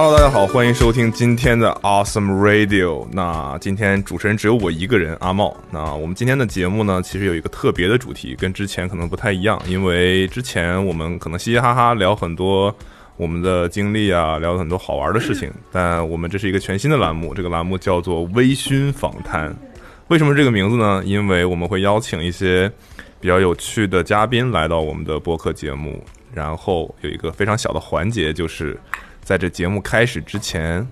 Hello，大家好，欢迎收听今天的 Awesome Radio。那今天主持人只有我一个人，阿茂。那我们今天的节目呢，其实有一个特别的主题，跟之前可能不太一样，因为之前我们可能嘻嘻哈哈聊很多我们的经历啊，聊很多好玩的事情，但我们这是一个全新的栏目，这个栏目叫做微醺访谈。为什么这个名字呢？因为我们会邀请一些比较有趣的嘉宾来到我们的播客节目，然后有一个非常小的环节，就是在这节目开始之前，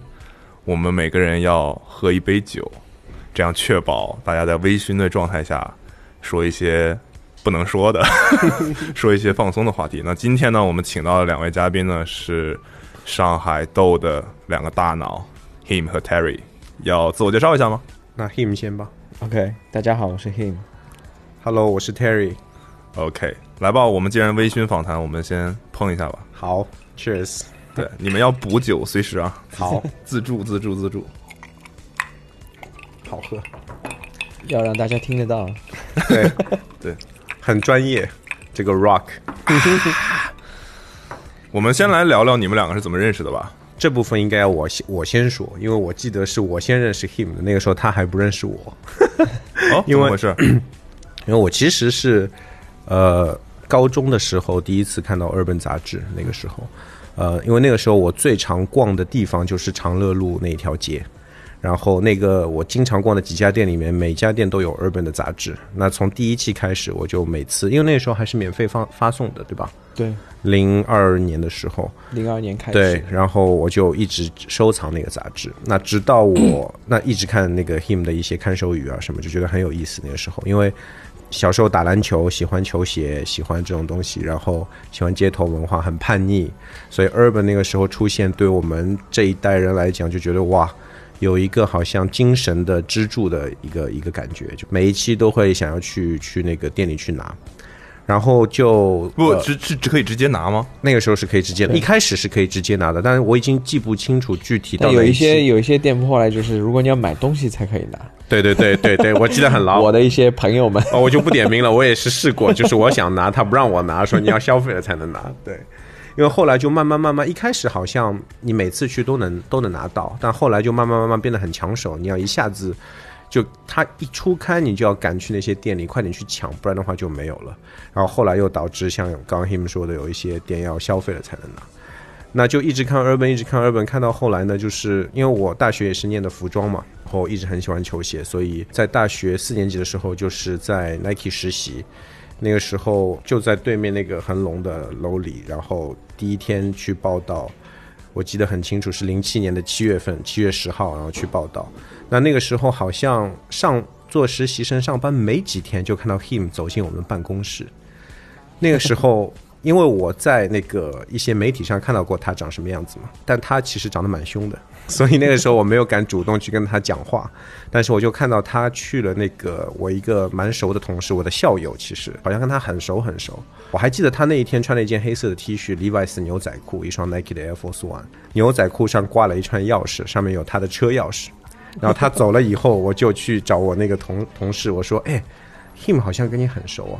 我们每个人要喝一杯酒，这样确保大家在微醺的状态下说一些不能说的，说一些放松的话题。那今天呢，我们请到的两位嘉宾呢是上海豆的两个大脑 Him 和 Terry，要自我介绍一下吗？那 him 先吧。OK，大家好，我是 Him。Hello，我是 Terry。OK，来吧，我们既然微醺访谈，我们先碰一下吧。好，Cheers。对，你们要补酒，随时啊，好，自助自助自助。好喝。要让大家听得到。对 对，很专业。这个 Rock 我们先来聊聊你们两个是怎么认识的吧。这部分应该我先我先说，因为我记得是我先认识 him 的，那个时候他还不认识我。哦，因为怎么回事？因为我其实是呃高中的时候第一次看到 Urban 杂志，那个时候，呃，因为那个时候我最常逛的地方就是长乐路那一条街，然后那个我经常逛的几家店里面，每家店都有 Urban 的杂志。那从第一期开始，我就每次，因为那个时候还是免费发发送的，对吧？对，零二年的时候，零二年开始。对，然后我就一直收藏那个杂志。那直到我 那一直看那个 him 的一些看手语啊什么，就觉得很有意思。那个时候，因为小时候打篮球，喜欢球鞋，喜欢这种东西，然后喜欢街头文化，很叛逆，所以 urban 那个时候出现，对我们这一代人来讲，就觉得哇。有一个好像精神的支柱的一个一个感觉，就每一期都会想要去去那个店里去拿，然后就不，呃直直只可以直接拿吗？那个时候是可以直接的，一开始是可以直接拿的，但是我已经记不清楚具体到有一些有一些店铺后来就是，如果你要买东西才可以拿。对对对对对，我记得很牢。我的一些朋友们，哦，我就不点名了，我也是试过，就是我想拿，他不让我拿，说你要消费了才能拿。对，因为后来就慢慢慢慢，一开始好像你每次去都能都能拿到，但后来就慢慢慢慢变得很抢手，你要一下子就它一出刊，你就要赶去那些店里快点去抢，不然的话就没有了。然后后来又导致像刚刚 him 说的，有一些店要消费了才能拿。那就一直看 Urban，一直看 Urban，看到后来呢，就是因为我大学也是念的服装嘛，然后一直很喜欢球鞋，所以在大学四年级的时候，就是在 Nike 实习，那个时候就在对面那个恒隆的楼里，然后第一天去报道，我记得很清楚，是零七年的七月份，七月十号，然后去报道。那那个时候好像上做实习生上班没几天，就看到 him 走进我们办公室，那个时候。因为我在那个一些媒体上看到过他长什么样子嘛，但他其实长得蛮凶的，所以那个时候我没有敢主动去跟他讲话。但是我就看到他去了那个我一个蛮熟的同事，我的校友，其实好像跟他很熟很熟。我还记得他那一天穿了一件黑色的 T 恤，Levi's 牛仔裤，一双 Nike 的 Air Force One，牛仔裤上挂了一串钥匙，上面有他的车钥匙。然后他走了以后，我就去找我那个同同事，我说：“哎，Him 好像跟你很熟啊。”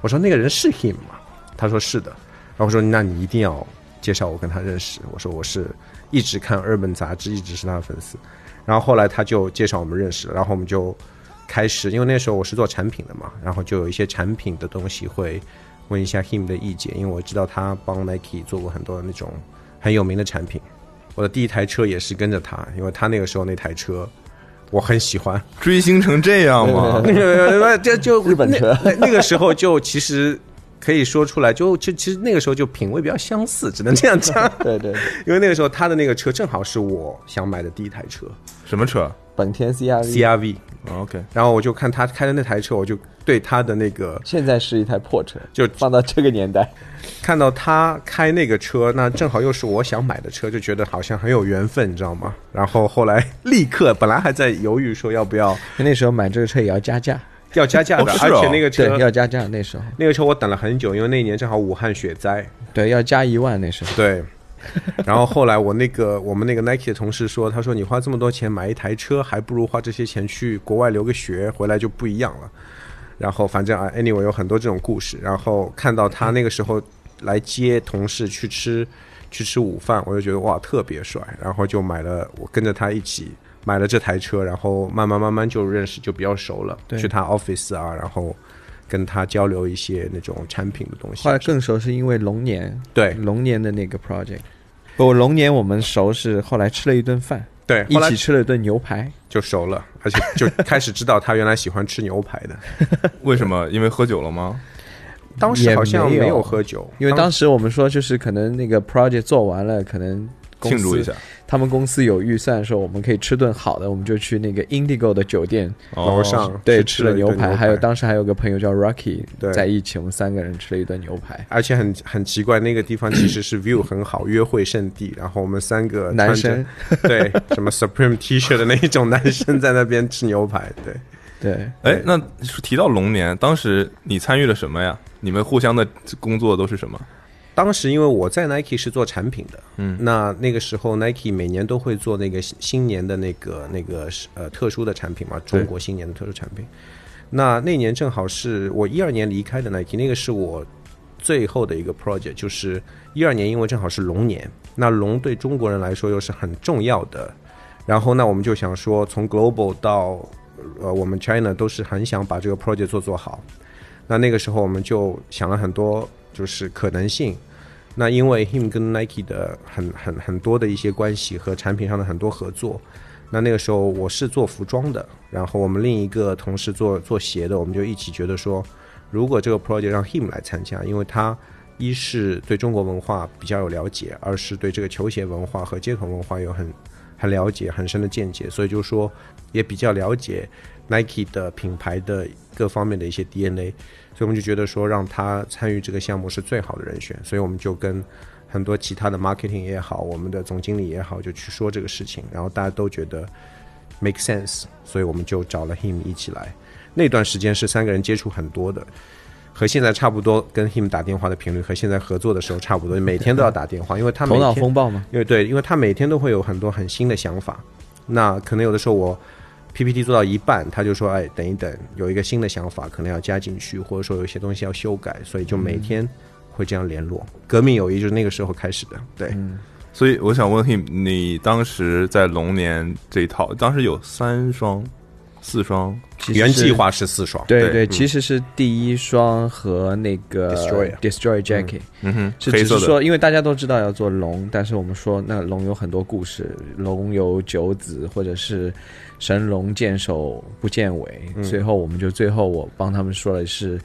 我说：“那个人是 Him 吗？”他说是的，然后我说那你一定要介绍我跟他认识。我说我是一直看 Urban 杂志，一直是他的粉丝。然后后来他就介绍我们认识了，然后我们就开始，因为那时候我是做产品的嘛，然后就有一些产品的东西会问一下 him 的意见，因为我知道他帮 Nike 做过很多那种很有名的产品。我的第一台车也是跟着他，因为他那个时候那台车我很喜欢。追星成这样吗？那个就就日本车那个时候就其实可以说出来，就就其实那个时候就品味比较相似，只能这样讲。对 对，因为那个时候他的那个车正好是我想买的第一台车。什么车？本田 CRV，CRV，哦？OK，然后我就看他开的那台车，我就对他的那个现在是一台破车，就放到这个年代，看到他开那个车，那正好又是我想买的车，就觉得好像很有缘分，你知道吗？然后后来立刻本来还在犹豫说要不要那时候买这个车也要加价，要加价的，哦哦而且那个，车要加价。那时候，那个车我等了很久，因为那一年正好武汉雪灾，对，要加一万。那时候，对。然后后来我那个我们那个 Nike 的同事说，他说你花这么多钱买一台车，还不如花这些钱去国外留个学，回来就不一样了。然后反正啊，anyway 有很多这种故事。然后看到他那个时候来接同事去吃去吃午饭，我就觉得哇特别帅，然后就买了，我跟着他一起买了这台车，然后慢慢慢慢就认识，就比较熟了。对去他 office 啊，然后跟他交流一些那种产品的东西后。来更熟是因为龙年，对龙年的那个 project。不，龙年我们熟是后来吃了一顿饭，对，一起吃了一顿牛排。就熟了，而且就开始知道他原来喜欢吃牛排的。为什么？因为喝酒了吗？当时好像没有喝酒，因为当时我们说，就是可能那个 project 做完了，可能公司庆祝一下。他们公司有预算的时候我们可以吃顿好的，我们就去那个 Indigo 的酒店，哦楼上对，吃了牛排，还有当时还有个朋友叫 Rocky，对在一起，我们三个人吃了一顿牛排。而且很很奇怪，那个地方其实是 view 很好，约会圣地。然后我们三个男生对 什么 Supreme T 恤的那一种男生在那边吃牛排，对。对，哎，那提到龙年，当时你参与了什么呀？你们互相的工作都是什么？当时因为我在 Nike 是做产品的，嗯那那个时候 Nike 每年都会做那个新新年的那个那个呃特殊的产品嘛，中国新年的特殊产品。那那年正好是我一二年离开的 Nike，那个是我最后的一个 project，就是一二年，因为正好是龙年，那龙对中国人来说又是很重要的。然后那我们就想说，从 global 到呃我们 China 都是很想把这个 project 做做好。那那个时候我们就想了很多就是可能性。那因为 him 跟 Nike 的很很很多的一些关系和产品上的很多合作，那那个时候我是做服装的，然后我们另一个同事做做鞋的，我们就一起觉得说，如果这个 project 让 him 来参加，因为他一是对中国文化比较有了解，二是对这个球鞋文化和街头文化有很很了解、很深的见解，所以就说也比较了解 Nike 的品牌的各方面的一些 DNA，所以我们就觉得说让他参与这个项目是最好的人选，所以我们就跟很多其他的 marketing 也好，我们的总经理也好，就去说这个事情，然后大家都觉得 make sense，所以我们就找了 him 一起来。那段时间是三个人接触很多的，和现在差不多，跟 him 打电话的频率和现在合作的时候差不多，每天都要打电话，因为他每头脑天风暴嘛。因为对，因为他每天都会有很多很新的想法，那可能有的时候我 PPT 做到一半，他就说：“哎，等一等，有一个新的想法，可能要加进去，或者说有一些东西要修改，所以就每天会这样联络。革命友谊就是那个时候开始的，对，所以我想问 him，你当时在龙年这一套，当时有三双、四双，原计划是四双，对对对，其实是第一双和那个 Destroyer Destroy Jacket，、嗯。哼，只是说，因为大家都知道要做龙，但是我们说那龙有很多故事，龙有九子，或者是神龙见首不见尾，嗯最后我们就最后我帮他们说的是，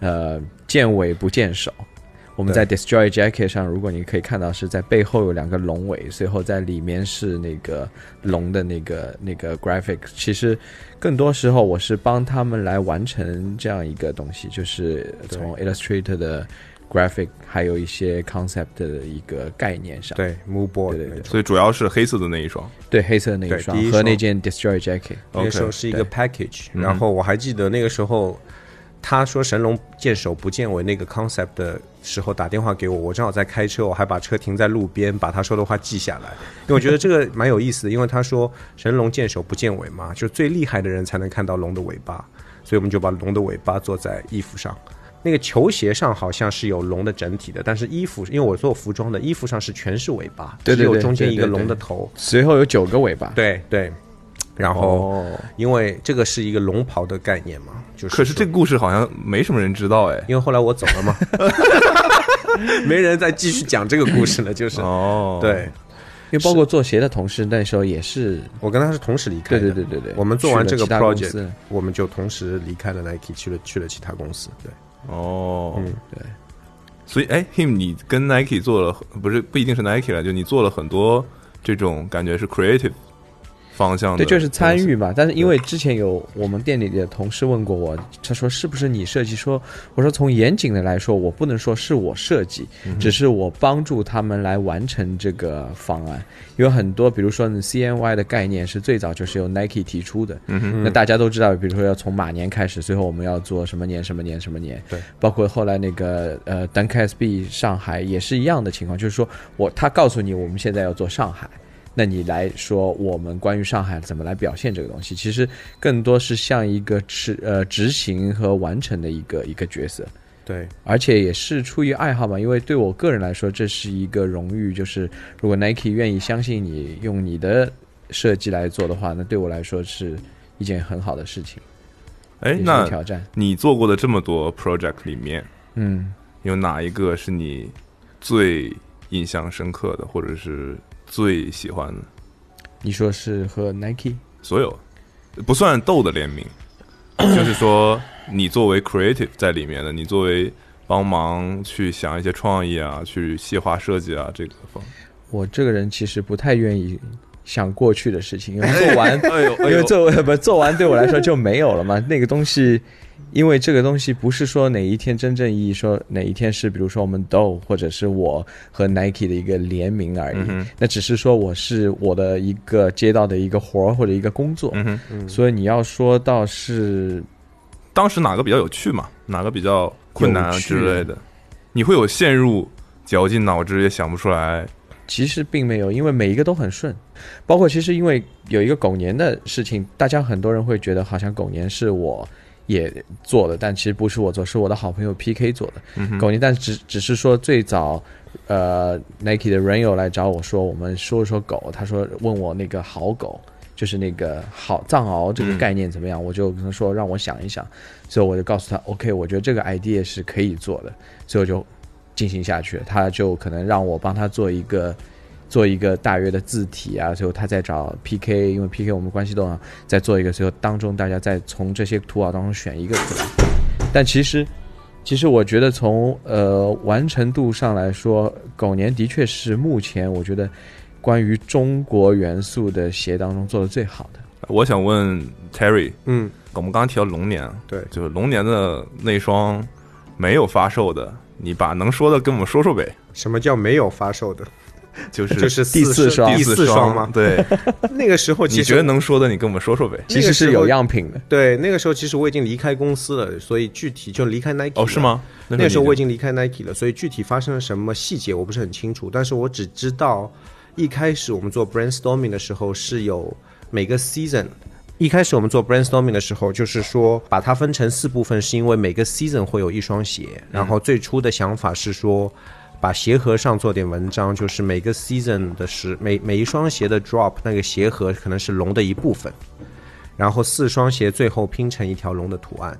呃，见尾不见首。我们在 Destroy Jacket 上，如果你可以看到是在背后有两个龙尾，随后在里面是那个龙的那个那个 graphic。其实更多时候我是帮他们来完成这样一个东西，就是从 Illustrator 的 graphic 还有一些 concept 的一个概念上。对 move board 对对对。所以主要是黑色的那一双。对，黑色的那一双第一双和那件 Destroy Jacket。那个时候是一个 package，嗯然后我还记得那个时候。他说“神龙见首不见尾”那个 concept 的时候打电话给我，我正好在开车，我还把车停在路边，把他说的话记下来，因为我觉得这个蛮有意思的。因为他说“神龙见首不见尾”嘛，就最厉害的人才能看到龙的尾巴，所以我们就把龙的尾巴做在衣服上。那个球鞋上好像是有龙的整体的，但是衣服因为我做服装的，衣服上是全是尾巴，对对对只有中间一个对对对龙的头。随后有九个尾巴。对对，然后。哦，因为这个是一个龙袍的概念嘛，就是可是这个故事好像没什么人知道哎。因为后来我走了嘛，没人再继续讲这个故事了。就是、哦，对，因为包括做鞋的同事那时候也是，我跟他是同时离开对的。对对对对。我们做完这个 project，我们就同时离开了 Nike，去了去了其他公司。对，哦，嗯，对。所以哎，him，你跟 Nike 做了，不是不一定是 Nike 了，就你做了很多这种感觉是 creative 方向的对，就是参与嘛。但是因为之前有我们店里的同事问过我，他说是不是你设计？说我说从严谨的来说，我不能说是我设计，只是我帮助他们来完成这个方案。有很多，比如说 CNY 的概念是最早就是由 Nike 提出的，嗯哼，那大家都知道，比如说要从马年开始，最后我们要做什么年什么年什么年，对，包括后来那个呃 Dunk SB 上海也是一样的情况，就是说我他告诉你我们现在要做上海。那你来说，我们关于上海怎么来表现这个东西，其实更多是像一个执呃执行和完成的一个一个角色。对，而且也是出于爱好嘛，因为对我个人来说，这是一个荣誉。就是如果 Nike 愿意相信你，用你的设计来做的话，那对我来说是一件很好的事情，哎，那挑战。你做过的这么多 project 里面，嗯，有哪一个是你最印象深刻的，或者是最喜欢的？你说是和 Nike？所有不算豆的联名，就是说你作为 creative 在里面的，你作为帮忙去想一些创意啊，去细化设计啊，这个方我这个人其实不太愿意想过去的事情，因为做完，哎呦，因为做 不做完对我来说就没有了嘛。那个东西，因为这个东西不是说哪一天真正意义说哪一天是，比如说我们 Do 或者是我和 Nike 的一个联名而已。嗯那只是说我是我的一个接到的一个活儿或者一个工作。所以你要说到是当时哪个比较有趣嘛？哪个比较困难啊之类的？你会有陷入绞尽脑汁也想不出来？其实并没有，因为每一个都很顺，包括其实因为有一个狗年的事情，大家很多人会觉得好像狗年是我也做的，但其实不是我做，是我的好朋友 PK 做的。嗯狗年，但只只是说最早，呃，Nike 的 Reno 来找我说，我们说一说狗，他说问我那个好狗。就是那个好藏獒这个概念怎么样？我就跟他说让我想一想，所以我就告诉他，OK，我觉得这个 idea 是可以做的，所以我就进行下去。他就可能让我帮他做一个做一个大约的字体啊，最后他再找 PK，因为 PK 我们关系都好，再做一个，最后当中大家再从这些图稿当中选一个出来。但其实，其实我觉得从呃完成度上来说，狗年的确是目前我觉得关于中国元素的鞋当中做的最好的。我想问 Terry，嗯，我们刚刚提到龙年，对，就是龙年的那双没有发售的，你把能说的跟我们说说呗。什么叫没有发售的？就是就是第四双第第四双吗？对，那个时候其实你觉得能说的，你跟我们说说呗。其实是有样品的，对，那个时候其实我已经离开公司了，所以具体就离开 Nike 哦，是？吗？那个时候我已经经离开 Nike 了，所以具体发生了什么细节我不是很清楚，但是我只知道一开始我们做 brainstorming 的时候是有每个 season。一开始我们做 brainstorming 的时候，就是说把它分成四部分，是因为每个 season 会有一双鞋。然后最初的想法是说，把鞋盒上做点文章，就是每个 season 的时每每一双鞋的 drop 那个鞋盒可能是龙的一部分，然后四双鞋最后拼成一条龙的图案。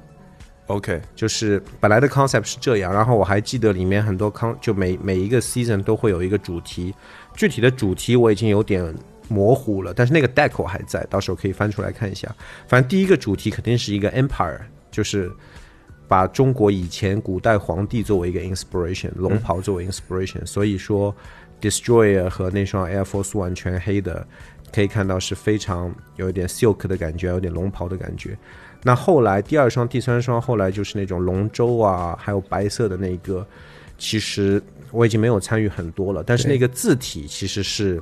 OK，就是本来的 concept 是这样，然后我还记得里面很多 con 就每每一个 season 都会有一个主题，具体的主题我已经有点模糊了，但是那个 deck 我还在，到时候可以翻出来看一下。反正第一个主题肯定是一个 empire，就是把中国以前古代皇帝作为一个 inspiration，龙袍作为 inspiration，、所以说 destroyer 和那双 Air Force One 全黑的，可以看到是非常有一点 silk 的感觉，有点龙袍的感觉。那后来第二双、第三双，后来就是那种龙舟啊，还有白色的那个，其实我已经没有参与很多了。但是那个字体其实是，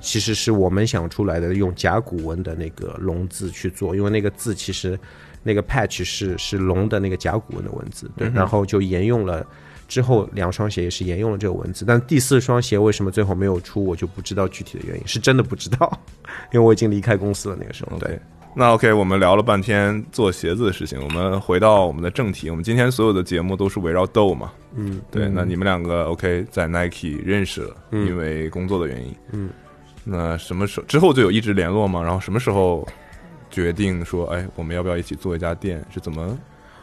其实是我们想出来的，用甲骨文的那个龙字去做，因为那个字其实那个 patch 是是龙的那个甲骨文的文字，对，然后就沿用了。之后两双鞋也是沿用了这个文字，但第四双鞋为什么最后没有出，我就不知道具体的原因，是真的不知道，因为我已经离开公司了那个时候。对那 OK，我们聊了半天做鞋子的事情，我们回到我们的正题。我们今天所有的节目都是围绕豆嘛，嗯，对。那你们两个 OK 在 Nike 认识了，因为工作的原因，嗯。那什么时候之后就有一直联络吗？然后什么时候决定说，哎，我们要不要一起做一家店？是怎么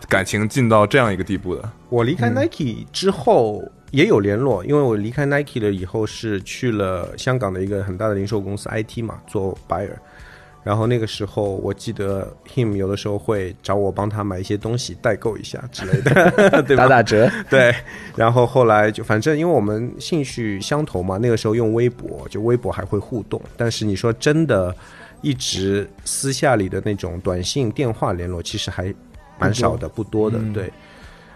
感情进到这样一个地步的？我离开 Nike 之后也有联络，因为我离开 Nike 了以后是去了香港的一个很大的零售公司 IT 嘛，做 buyer。然后那个时候我记得 him 有的时候会找我帮他买一些东西代购一下之类的，对吧？打打折。对，然后后来就反正因为我们兴趣相投嘛，那个时候用微博，就微博还会互动，但是你说真的，一直私下里的那种短信、电话联络，其实还蛮少的，不多的，对。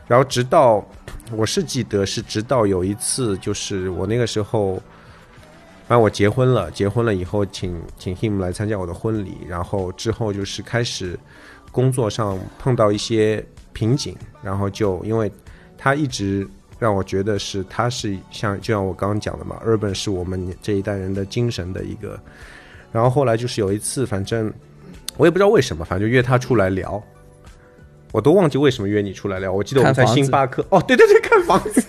然后直到我是记得是直到有一次，就是我那个时候，反正我结婚了，结婚了以后请请 him 来参加我的婚礼，然后之后就是开始工作上碰到一些瓶颈，然后就因为他一直让我觉得是他是像就像我刚刚讲的嘛，urban 是我们这一代人的精神的一个。然后后来就是有一次，反正我也不知道为什么，反正就约他出来聊。我都忘记为什么约你出来聊。我记得我们在星巴克，哦，对对对，看房子，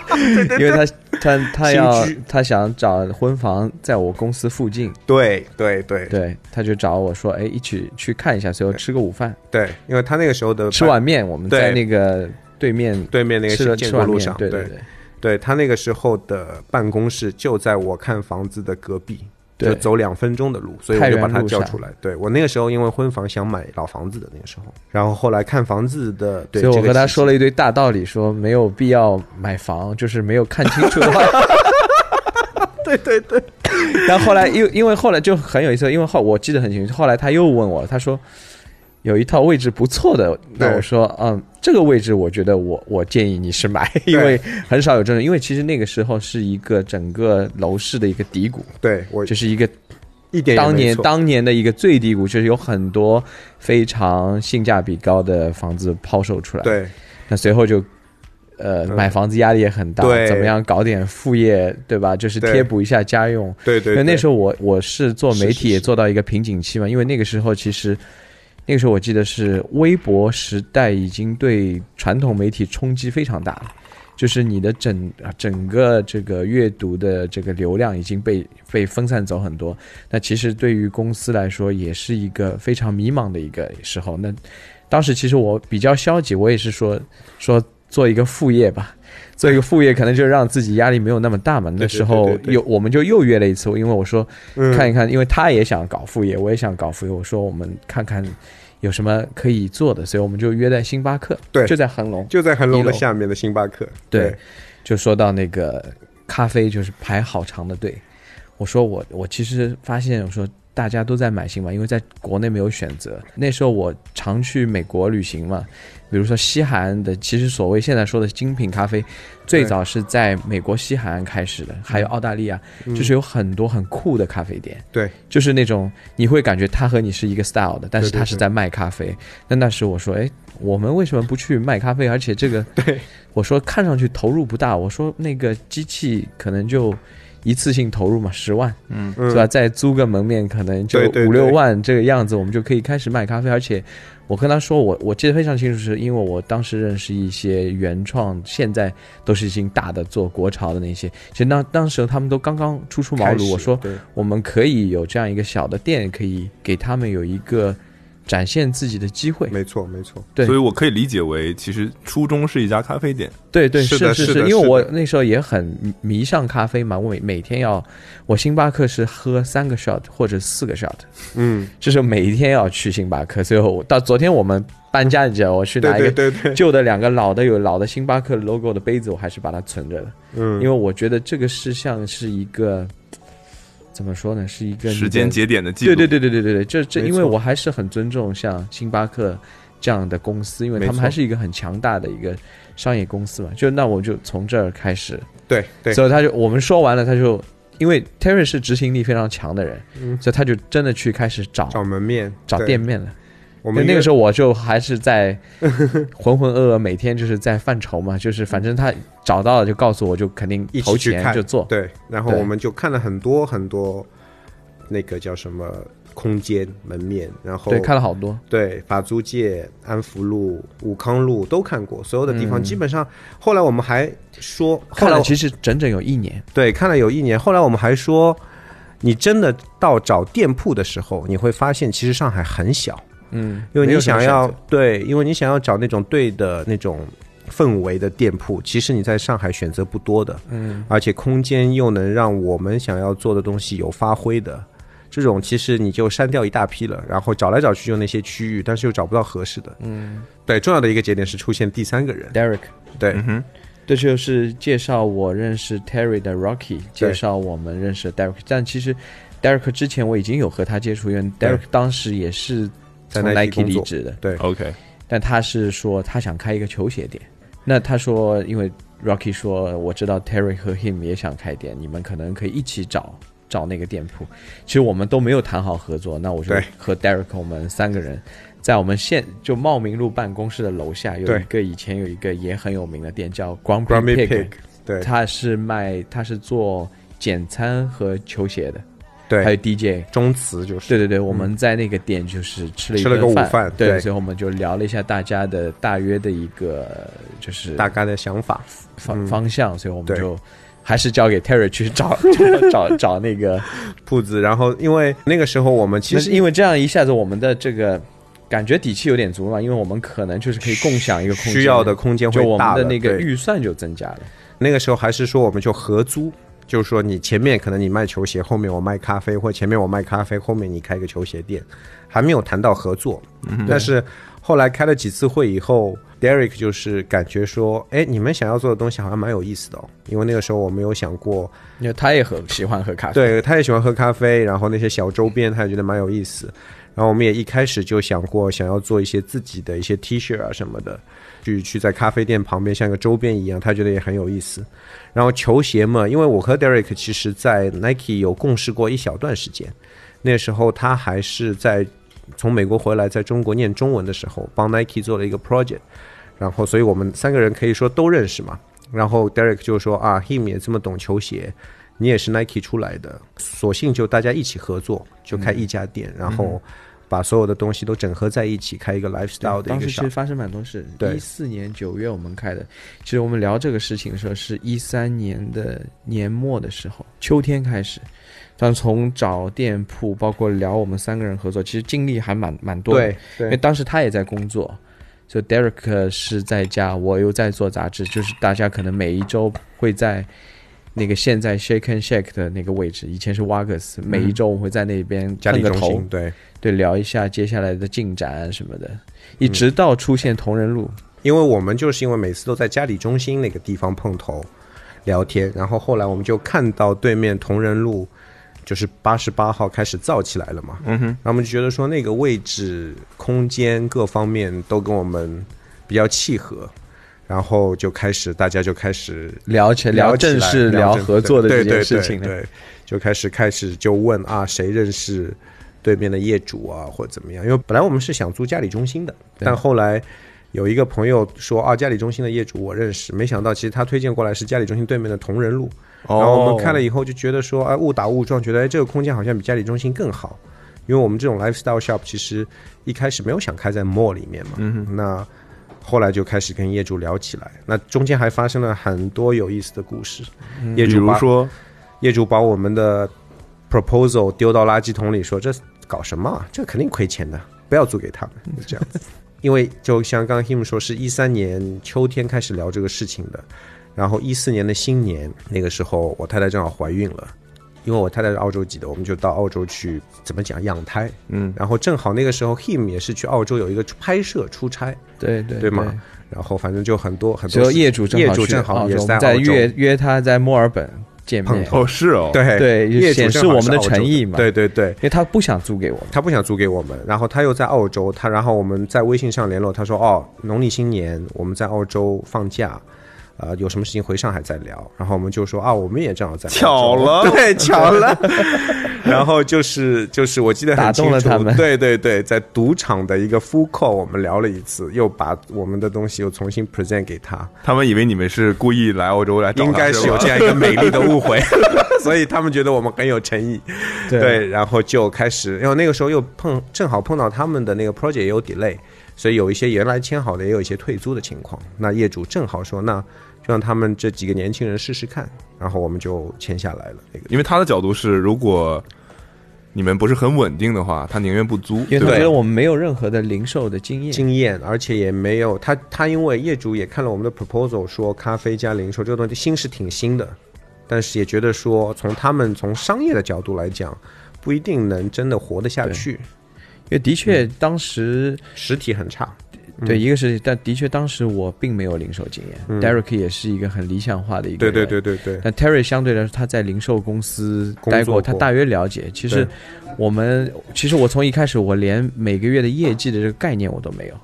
因为他他他要他想找婚房在我公司附近，对对对。对，他就找我说，哎，一起去看一下，随后吃个午饭，对，因为他那个时候的吃碗面，我们在那个对。面对面那个建吃碗面国路上，，对对，对。他那个时候的办公室就在我看房子的隔壁，对就走两分钟的路，所以我就把他叫出来。对我那个时候因为婚房想买老房子的那个时候，然后后来看房子的，对，所以我和他说了，一堆大道理，说没有必要买房，就是没有看清楚的话。对对对，但后来因因为后来就很有意思，因为后我记得很清楚，后来他又问我，他说有一套位置不错的，那我说嗯，这个位置我觉得我我建议你是买，因为很少有这种，因为其实那个时候是一个整个楼市的一个低谷，对我就是一个一点当年当年的一个最低谷，就是有很多非常性价比高的房子抛售出来，，对。那随后就。呃，嗯。买房子压力也很大，对。怎么样搞点副业，对吧？就是贴补一下家用，对对，因为那时候候我我是做媒体，也做到一个瓶颈期嘛。因为那个时候其实，那个时候我记得是微博时代已经对传统媒体冲击非常大，就是你的整啊整个这个阅读的这个流量已经被被分散走很多。那其实对于公司来说，也是一个非常迷茫的一个时候。那当时其实我比较消极，我也是说说做一个副业吧。做一个副业，可能就让自己压力没有那么大嘛。那时候又我们就又约了一次，因为我说嗯看一看，因为他也想搞副业，我也想搞副业。我说我们看看有什么可以做的，所以我们就约在星巴克，对就在恒隆，就在恒隆的下面的星巴克，对，就说到那个咖啡，就是排好长的队。我说我我其实发现，我说大家都在买星巴，因为在国内没有选择。那时候我常去美国旅行嘛，比如说西海岸的，其实所谓现在说的精品咖啡，最早是在美国西海岸开始的，还有澳大利亚，就是有很多很酷的咖啡店。对就是那种你会感觉它和你是一个 style 的，但是对对他是在卖咖啡。那那时我说，哎，我们为什么不去卖咖啡？而且这个，对，我说看上去投入不大，我说那个机器可能就一次性投入嘛，十万，嗯嗯是吧？再租个门面，可能就五六万这个样子，我们就可以开始卖咖啡。而且我跟他说，我我记得非常清楚，是因为我当时认识一些原创，现在都是已经大的做国潮的那些，其实当当时他们都刚刚初出茅庐。我说我们可以有这样一个小的店，可以给他们有一个展现自己的机会。没错没错，对。所以我可以理解为，其实初衷是一家咖啡店，对对，是是是因为我那时候也很迷上咖啡嘛，我每每天要，我星巴克是喝三个 shot 或者四个 shot，嗯，就是每一天要去星巴克。最后我到昨天我们搬家，你知道，我去拿一个旧的两个老的有老的星巴克 logo 的杯子，我还是把它存着的，嗯，因为我觉得这个是像是一个怎么说呢，是一个时间节点的记录。对对对对对对对，这这，因为我还是很尊重像星巴克这样的公司，因为他们还是一个很强大的一个商业公司嘛。就那我就从这儿开始，对对，所以他就我们说完了，他就因为 Terry 是执行力非常强的人，嗯所以他就真的去开始找找门面找店面了。我们那那个时候候我就还是在浑浑噩噩，每天就是在犯愁嘛，就是反正他找到了就告诉我，就肯定一投钱就做。对，然后我们就看了很多很多那个叫什么空间门面，然后对，看了好多。对法租界、安福路、武康路都看过，所有的地方嗯基本上。后来我们还说，后来其实整整有一年，对看了有一年，后来我们还说，你真的到找店铺的时候，你会发现其实上海很小，嗯，因为你想要对，因为你想要找那种对的那种氛围的店铺，其实你在上海选择不多的，嗯，而且空间又能让我们想要做的东西有发挥的。这种其实你就删掉一大批了，然后找来找去就那些区域，但是又找不到合适的。嗯对，重要的一个节点是出现第三个人。，Derek。对，嗯哼，这就是介绍我认识 Terry 的 Rocky，介绍我们认识的 Derek。但其实 Derek 之前我已经有和他接触，因为 Derek 当时也是在从 Nike 离职的，对，OK，但他是说他想开一个球鞋店。那他说，因为 Rocky 说我知道 Terry 和 Him 也想开店，你们可能可以一起找找那个店铺。其实我们都没有谈好合作，那我就和 Derek 我们三个人。在我们现就茂名路办公室的楼下有一个以前有一个也很有名的店叫 Grumpy Grumpy Pig，Pig，对，他是卖他是做简餐和球鞋的，对还有 DJ。中词就是对对对，我们在那个店就是吃了一吃了个午饭对，对所以我们就聊了一下大家的大约的一个就是大概的想法。方、嗯方向，所以我们就还是交给 Terry 去找 找找那个。铺子，然后因为那个时候我们其实因为这样一下子我们的这个感觉底气有点足了嘛，因为我们可能就是可以共享一个空间，需要的空间就我会大了。们的那个预算就增加了。那个时候还是说我们就合租，就是说你前面可能你卖球鞋，后面我卖咖啡，或前面我卖咖啡，后面你开个球鞋店，还没有谈到合作。但是后来开了几次会以后，Derek 就是感觉说，哎，你们想要做的东西好像蛮有意思的哦，因为那个时候我没有想过，因为他也很喜欢喝咖啡，对，他也喜欢喝咖啡，然后那些小周边他也觉得蛮有意思。然后我们也一开始就想过想要做一些自己的一些 T 恤啊什么的，去去在咖啡店旁边像个周边一样，他觉得也很有意思。然后球鞋嘛，因为我和 Derek 其实在 Nike 有共事过一小段时间，那时候他还是在从美国回来，在中国念中文的时候，帮 Nike 做了一个 project，然后所以我们三个人可以说都认识嘛。然后 Derek 就说啊，Him 也这么懂球鞋，你也是 Nike 出来的，索性就大家一起合作，就开一家店，然后把所有的东西都整合在一起，开一个 lifestyle 的一个当时其实。发生蛮多事。对一四年九月我们开的，其实我们聊这个事情的时候是一三年的年末的时候，秋天开始。但从找店铺，包括聊我们三个人合作，其实经历还蛮蛮多的。对因为当时他也在工作，所以 Derek 是在家，我又在做杂志，就是大家可能每一周会在那个现在 Shake and Shake 的那个位置，以前是 Wagas，每一周我会在那边家里碰个头对，对，聊一下接下来的进展什么的，一直到出现同人录，因为我们就是因为每次都在家里中心那个地方碰头聊天，然后后来我们就看到对面同仁路就是八十八号开始造起来了嘛，嗯哼，然后我们就觉得说那个位置、空间各方面都跟我们比较契合，然后就开始大家就开始聊起聊聊正式聊合作的这件对对对事情了。对，就开始开始就问啊，谁认识对面的业主啊，或者怎么样？因为本来我们是想租嘉里中心的，但后来有一个朋友说啊，嘉里中心的业主我认识，没想到其实他推荐过来是嘉里中心对面的同仁路，哦。然后我们看了以后就觉得说，哎，误打误撞，觉得哎这个空间好像比嘉里中心更好，因为我们这种 lifestyle shop 其实一开始没有想开在 mall 里面嘛，嗯哼，那后来就开始跟业主聊起来，那中间还发生了很多有意思的故事。业比主说，业主把我们的 proposal 丢到垃圾桶里，说这搞什么啊？这肯定亏钱的，不要租给他们，就这样子。因为就像刚刚 him 说，是一三年秋天开始聊这个事情的，然后一四年的新年那个时候，我太太正好怀孕了。因为我太太是澳洲籍的，我们就到澳洲去怎么讲养胎，嗯，然后正好那个时候 him 也是去澳洲有一个拍摄出差，对对对嘛？然后反正就很多很多业主正好业主正好也是在约约他在墨尔本见面，碰头。哦，是哦，，对。对业主显示我们的诚意嘛。对对对，因为他不想租给我们。他不想租给我们，然后他又在澳洲，他然后我们在微信上联络，他说哦，农历新年我们在澳洲放假，呃，有什么事情回上海再聊。然后我们就说啊，我们也正好在巧了对，巧了。然后就是就是我记得很清楚了他们对对对，在赌场的一个 full call 我们聊了一次，又把我们的东西又重新 present 给他，他们以为你们是故意来欧洲来找，应该是有这样一个美丽的误会，所以他们觉得我们很有诚意。对，然后就开始，因为那个时候又碰正好碰到他们的那个 project 也有 delay，所以有一些原来签好的也有一些退租的情况。那业主正好说，那就让他们这几个年轻人试试看，然后我们就签下来了。那个因为他的角度是，如果你们不是很稳定的话，他宁愿不租，因为他觉得我们没有任何的零售的经验，经验，而且也没有他他因为业主也看了我们的 proposal，说咖啡加零售这个东西新是挺新的，但是也觉得说从他们从商业的角度来讲，不一定能真的活得下去，因为的确当时实体很差。对一个是，但的确当时我并没有零售经验，Derek 也是一个很理想化的一个对人，对对对对，但 Terry 相对来说，他在零售公司待过，过他大约了解。其实我们，其实我从一开始，我连每个月的业绩的这个概念我都没有。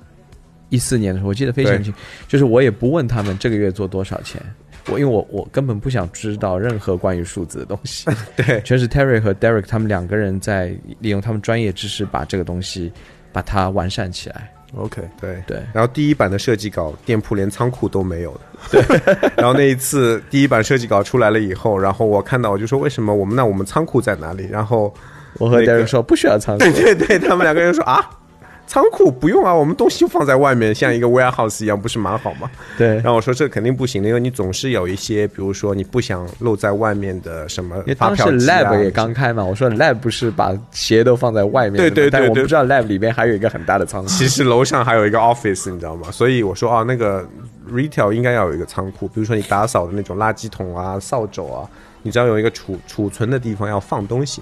一四年的时候，我记得非常清，就是我也不问他们这个月做多少钱，我因为我我根本不想知道任何关于数字的东西，对全是 Terry 和 Derek 他们两个人在利用他们专业知识把这个东西把它完善起来。OK，对对然后第一版的设计稿，店铺连仓库都没有的。对。然后那一次第一版设计稿出来了以后，然后我看到我就说为什么我们那我们仓库在哪里？然后我和那个 Derek 说不需要仓库对，对对，他们两个人说啊，仓库不用啊，我们东西就放在外面，像一个 warehouse 一样，不是蛮好吗？对然，后我说这肯定不行的，因为你总是有一些，比如说你不想露在外面的什么发票机啊 lab 也刚开嘛，我说 lab 不是把鞋都放在外面对对对对但我不知道 lab 里面还有一个很大的仓库。其实楼上还有一个 office，你知道吗？所以我说啊，那个 retail 应该要有一个仓库，比如说你打扫的那种垃圾桶啊、扫帚啊，你只要有一个储储存的地方要放东西，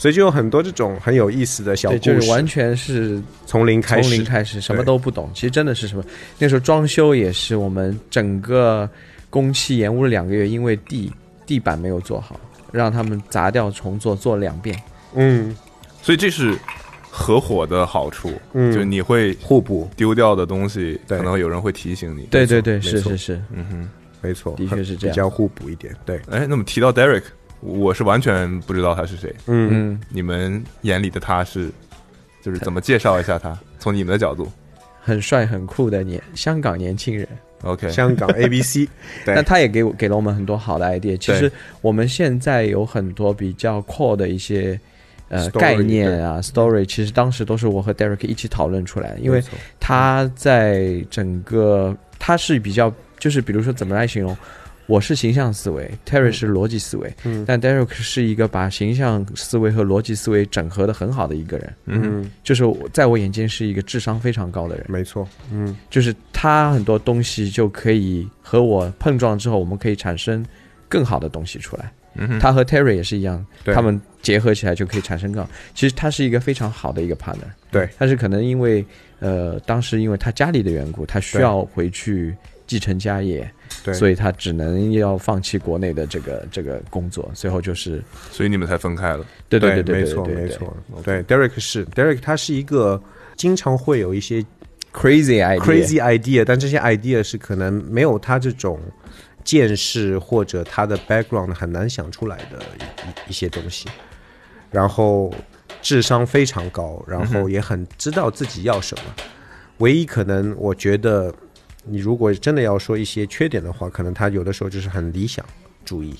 所以就有很多这种很有意思的小故，事，就是完全是从零开始，从零开始，什么都不懂。其实真的是什么，那时候装修也是我们整个工期延误了两个月，因为地地板没有做好，让他们砸掉重做，做两遍。嗯所以这是合伙的好处，嗯就你会互补，丢掉的东西，可能有人会提醒你。对对对，是是是，嗯哼。没错，的确是这样比较互补一点，对，哎，那么提到 Derek，我是完全不知道他是谁。嗯嗯，你们眼里的他是，就是怎么介绍一下他？从你们的角度很帅很酷的年香港年轻人。，OK，香港 ABC，对但他也给我给了我们很多好的 idea。其实我们现在有很多比较 core 的一些呃 Story，概念啊 story，其实当时都是我和 Derek 一起讨论出来的，因为他在整个他是比较就是比如说怎么来形容。我是形象思维，Terry 是逻辑思维，嗯。但 Derek 是一个把形象思维和逻辑思维整合的很好的一个人，嗯。嗯，就是在我眼间是一个智商非常高的人。没错，嗯。就是他很多东西就可以和我碰撞之后，我们可以产生更好的东西出来。嗯哼，他和 Terry 也是一样，对。他们结合起来就可以产生更好。其实他是一个非常好的一个 partner，对，但是可能因为呃当时因为他家里的缘故，他需要回去继承家业，对，所以他只能要放弃国内的这个这个工作，最后就是所以你们才分开了。对对对对没错对对对。没错，对，Derek 是 Derek，他是一个经常会有一些，crazy idea crazy idea，但这些 idea 是可能没有他这种见识或者他的 background 很难想出来的一一些东西，然后智商非常高，然后也很知道自己要什么。唯一可能我觉得，你如果真的要说一些缺点的话，可能他有的时候就是很理想主义，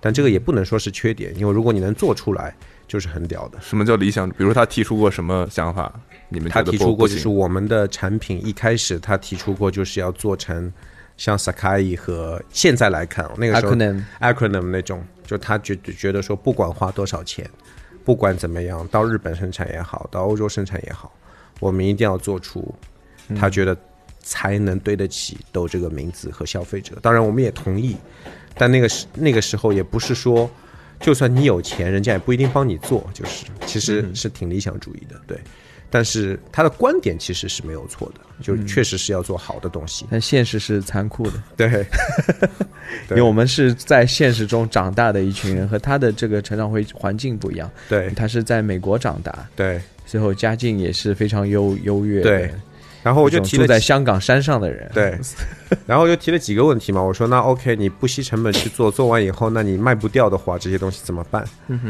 但这个也不能说是缺点，因为如果你能做出来，就是很屌的。什么叫理想？比如他提出过什么想法？你们他提出过，就是我们的产品一开始他提出过，就是要做成像 Sakai 和现在来看，那个时候 acronym acronym 那种，就他觉觉得说，不管花多少钱，不管怎么样，到日本生产也好，到欧洲生产也好，我们一定要做出他觉得才能对得起豆这个名字和消费者。当然，我们也同意，但那个时那个时候也不是说。就算你有钱，人家也不一定帮你做，就是其实是挺理想主义的，对。但是他的观点其实是没有错的，就确实是要做好的东西，但现实是残酷的。对。因为我们是在现实中长大的一群人，和他的这个成长会环境不一样。对他是在美国长大，对最后家境也是非常优优越的。对，然后我就提住在香港山上的人。对，然后我就提了几个问题嘛。我说那 OK，你不惜成本去做，做完以后，那你卖不掉的话，这些东西怎么办？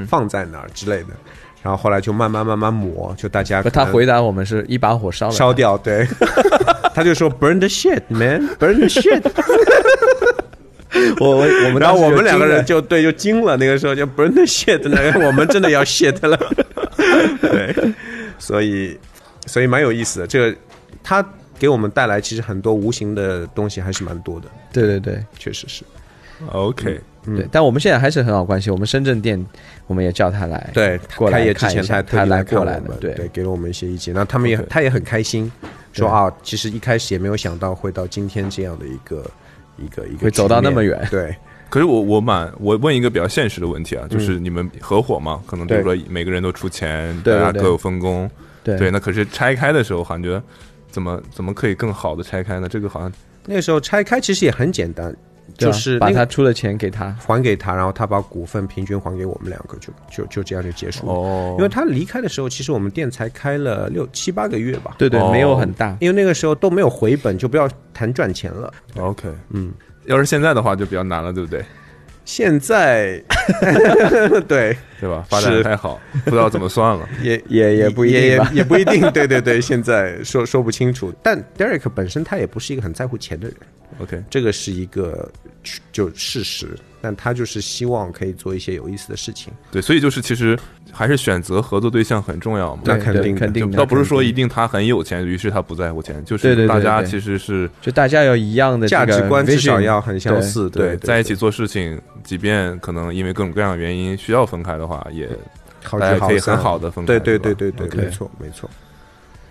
放在哪儿之类的。然后后来就慢慢慢慢磨，就大家他回答我们是一把火烧了烧掉，对，他就说 burn the shit man，burn the shit。我我我们然后我们两个人就对就惊了，那个时候就 burn the shit，那个我们真的要 shit 了。对，所以所以蛮有意思的，这个他给我们带来其实很多无形的东西还是蛮多的，对对对。确实是。OK，嗯对，但我们现在还是很好关系。我们深圳店我们也叫他来，对，过来开业之看一下前他他来过来的，对。对，给了我们一些意见。那他们也他也很开心，说啊，其实一开始也没有想到会到今天这样的一个一个一个会走到那么远。对，可是我我蛮我问一个比较现实的问题啊，就是你们合伙嘛，可能比如说每个人都出钱，大家各有分工，对。对，那可是拆开的时候，感觉怎么怎么可以更好的拆开呢？这个好像那个时候拆开其实也很简单，对啊就是那个把他出的钱给他。还给他，然后他把股份平均还给我们两个，就就就这样就结束了。哦因为他离开的时候，其实我们店才开了六七八个月吧，对对，哦没有很大。因为那个时候都没有回本，就不要谈赚钱了。OK，嗯，要是现在的话就比较难了，对不对？现在 对对吧？发展太好，不知道怎么算了。也也也不一定也也也不一定。对对对，现在说说不清楚。但 Derek 本身他也不是一个很在乎钱的人，OK，这个是一个就事实。但他就是希望可以做一些有意思的事情。对，所以就是其实还是选择合作对象很重要嘛。那肯定肯定，倒不是说一定他很有钱，于是他不在乎钱，就是大家其实是就大家要一样的这个价值观至少要很相似，对，在一起做事情，即便可能因为各种各样的原因需要分开的话，也好大家可以很好的分开。对对对对，没错没错。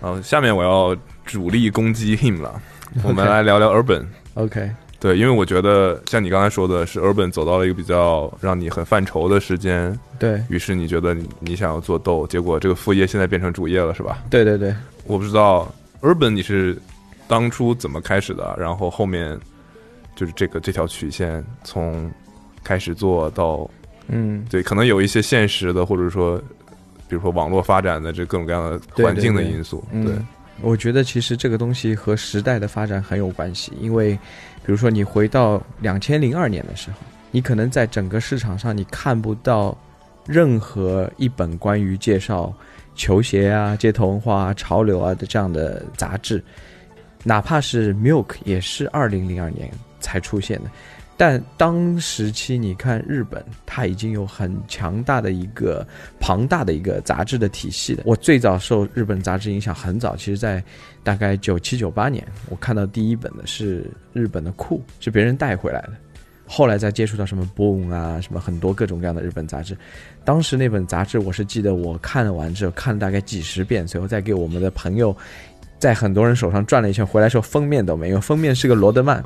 嗯下面我要主力攻击 him 了，我们来聊聊 Urban。OK，对，因为我觉得像你刚才说的是，Urban 走到了一个比较让你很犯愁的时间，对。于是你觉得你你想要做豆，结果这个副业现在变成主业了，是吧？对对对，我不知道 Urban 你是当初怎么开始的，然后后面就是这个这条曲线从开始做到嗯，对，可能有一些现实的，或者说比如说网络发展的这各种各样的环境的对对因素，嗯。对，我觉得其实这个东西和时代的发展很有关系，因为比如说你回到两千零二年的时候，你可能在整个市场上你看不到任何一本关于介绍球鞋啊、街头文化啊、潮流啊的这样的杂志，哪怕是 Milk 也是二零零二年才出现的。但当时期，你看日本，它已经有很强大的一个庞大的一个杂志的体系的。我最早受日本杂志影响很早，其实在大概九七九八年，我看到第一本的是日本的酷，是别人带回来的。后来再接触到什么 Boom 啊，什么很多各种各样的日本杂志。当时那本杂志，我是记得我看完之后看了大概几十遍，随后再给我们的朋友在很多人手上转了一圈，回来时候封面都没有，封面是个罗德曼。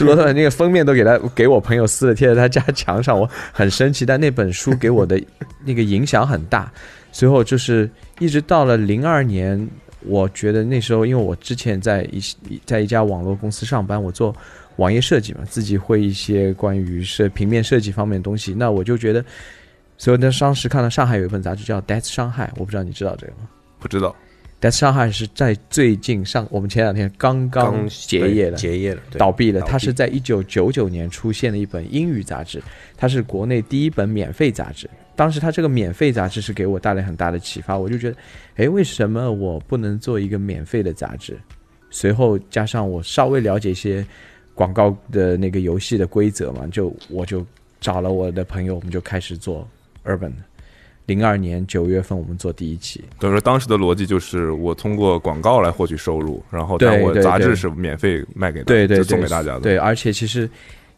是罗德曼那个封面都给他给我朋友撕了贴在他家墙上，我很生气。但那本书给我的那个影响很大。随后就是一直到了零二年，我觉得那时候因为我之前在一在一家网络公司上班，我做网页设计嘛，自己会一些关于设平面设计方面的东西。那我就觉得，所以那当时看到上海有一本杂志叫《Death 上海》，我不知道你知道这个吗？不知道，Death 上海是在最近上，我们前两天刚刚结业了，结业了，倒闭了。它是在一九九九年出现的一本英语杂志，它是国内第一本免费杂志。当时它这个免费杂志是给我带来很大的启发，我就觉得，哎，为什么我不能做一个免费的杂志？随后加上我稍微了解一些广告的那个游戏的规则嘛，就我就找了我的朋友，我们就开始做 Urban。零二年九月份，我们做第一期，等于说当时的逻辑就是我通过广告来获取收入，然后但我杂志是免费卖给对对对，送给大家的。对，而且其实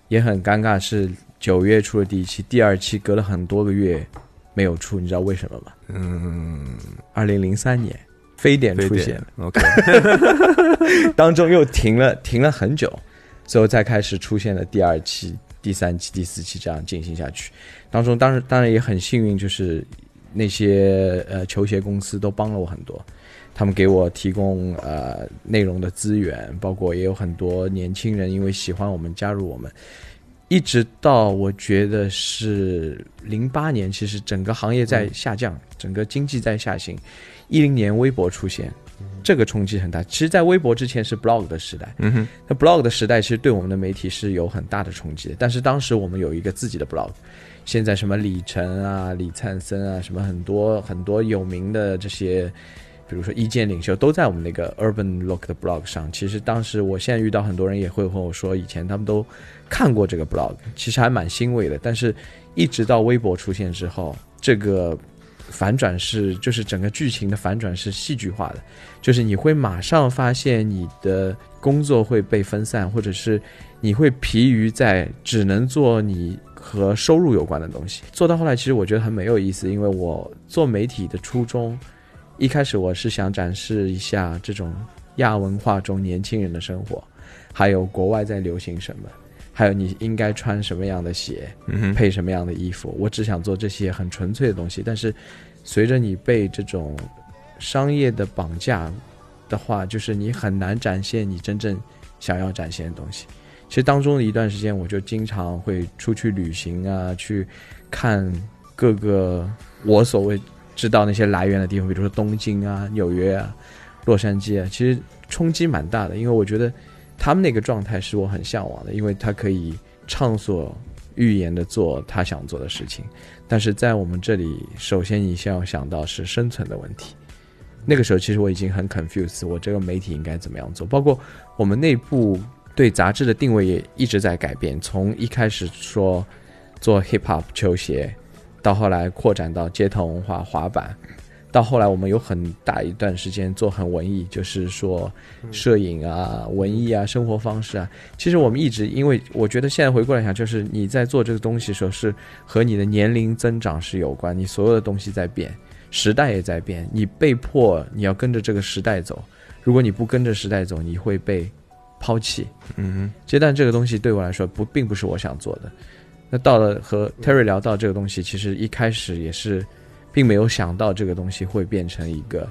也很尴尬，是九月出了第一期，第二期隔了很多个月没有出，你知道为什么吗？嗯，二零零三年非典出现了，OK，当中又停了停了很久，最后再开始出现了第二期、第三期、第四期这样进行下去。当中当时当然也很幸运，就是那些呃球鞋公司都帮了我很多，他们给我提供呃内容的资源，包括也有很多年轻人因为喜欢我们加入我们。一直到我觉得是零八年，其实整个行业在下降，整个经济在下行。一零年微博出现，这个冲击很大。其实，在微博之前是 blog 的时代，嗯哼，那 blog 的时代其实对我们的媒体是有很大的冲击的。但是当时我们有一个自己的 blog，现在什么李晨啊、李灿森啊，什么很多很多有名的这些，比如说意见领袖都在我们那个 Urban Look 的 blog 上。其实当时我现在遇到很多人也会和我说，以前他们都看过这个 blog，其实还蛮欣慰的。但是一直到微博出现之后，这个反转是就是整个剧情的反转是戏剧化的，就是你会马上发现你的工作会被分散，或者是你会疲于在只能做你和收入有关的东西。做到后来，其实我觉得很没有意思，因为我做媒体的初衷，一开始我是想展示一下这种亚文化中年轻人的生活，还有国外在流行什么。还有你应该穿什么样的鞋，嗯，配什么样的衣服，我只想做这些很纯粹的东西。但是，随着你被这种商业的绑架的话，就是你很难展现你真正想要展现的东西。其实当中的一段时间，我就经常会出去旅行啊，去看各个我所谓知道那些来源的地方，比如说东京啊、纽约啊、洛杉矶啊，其实冲击蛮大的，因为我觉得他们那个状态是我很向往的，因为他可以畅所欲言的做他想做的事情。但是在我们这里，首先你先要想到是生存的问题。那个时候其实我已经很 confused，我这个媒体应该怎么样做？包括我们内部对杂志的定位也一直在改变，从一开始说做 hip hop 球鞋，到后来扩展到街头文化滑板，到后来我们有很大一段时间做很文艺，就是说摄影啊、文艺啊、生活方式啊。其实我们一直，因为我觉得现在回过来想，就是你在做这个东西的时候，是和你的年龄增长是有关，你所有的东西在变。时代也在变，你被迫你要跟着这个时代走。如果你不跟着时代走，你会被抛弃。嗯阶段这个东西对我来说不并不是我想做的。那到了和 Terry 聊到这个东西，其实一开始也是，并没有想到这个东西会变成一个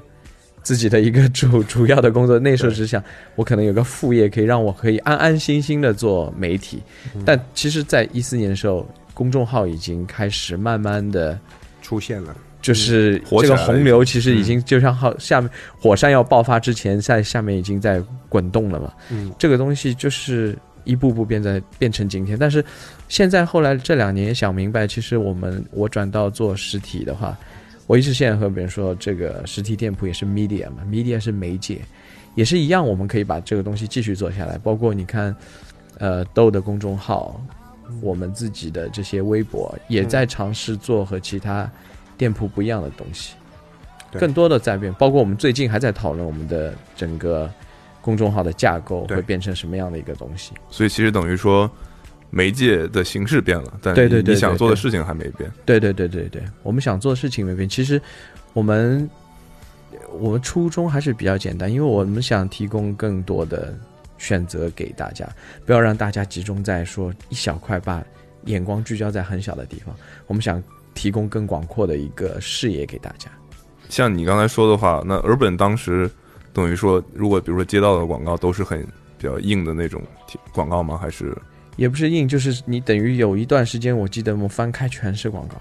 自己的一个主 主要的工作。那时候只想我可能有个副业，可以让我可以安安心心的做媒体。但其实，在一四年的时候，公众号已经开始慢慢的出现了。就是这个洪流其实已经就像好下面火山要爆发之前，在下面已经在滚动了嘛。嗯，这个东西就是一步步变在变成今天。但是现在后来这两年想明白，其实我们我转到做实体的话，我一直现在和别人说，这个实体店铺也是 media 嘛，media 是媒介，也是一样，我们可以把这个东西继续做下来。包括你看，呃，豆的公众号，我们自己的这些微博，也在尝试做和其他店铺不一样的东西，更多的在变。包括我们最近还在讨论我们的整个公众号的架构会变成什么样的一个东西。所以其实等于说，媒介的形式变了，但你对对对你想做的事情还没变。对对对对对，我们想做的事情没变。其实我们我们初衷还是比较简单，因为我们想提供更多的选择给大家，不要让大家集中在说一小块，把眼光聚焦在很小的地方。我们想提供更广阔的一个视野给大家。像你刚才说的话，那 Urban 当时等于说，如果比如说接到的广告都是很比较硬的那种广告吗？还是也不是硬，就是你等于有一段时间，我记得我们翻开全是广告，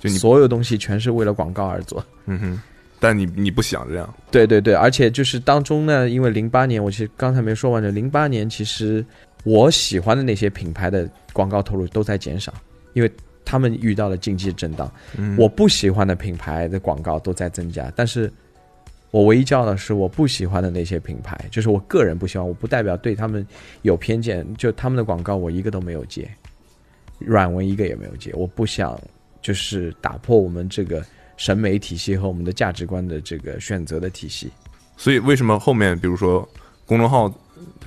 就你所有东西全是为了广告而做。嗯哼？但你你不想这样，对对对，而且就是当中呢，因为零八年，我其实刚才没说完的，零八年其实我喜欢的那些品牌的广告投入都在减少，因为他们遇到了经济震荡。嗯我不喜欢的品牌的广告都在增加，但是我唯一骄傲的是我不喜欢的那些品牌，就是我个人不喜欢，我不代表对他们有偏见，就他们的广告我一个都没有接，软文一个也没有接，我不想就是打破我们这个审美体系和我们的价值观的这个选择的体系。所以为什么后面比如说公众号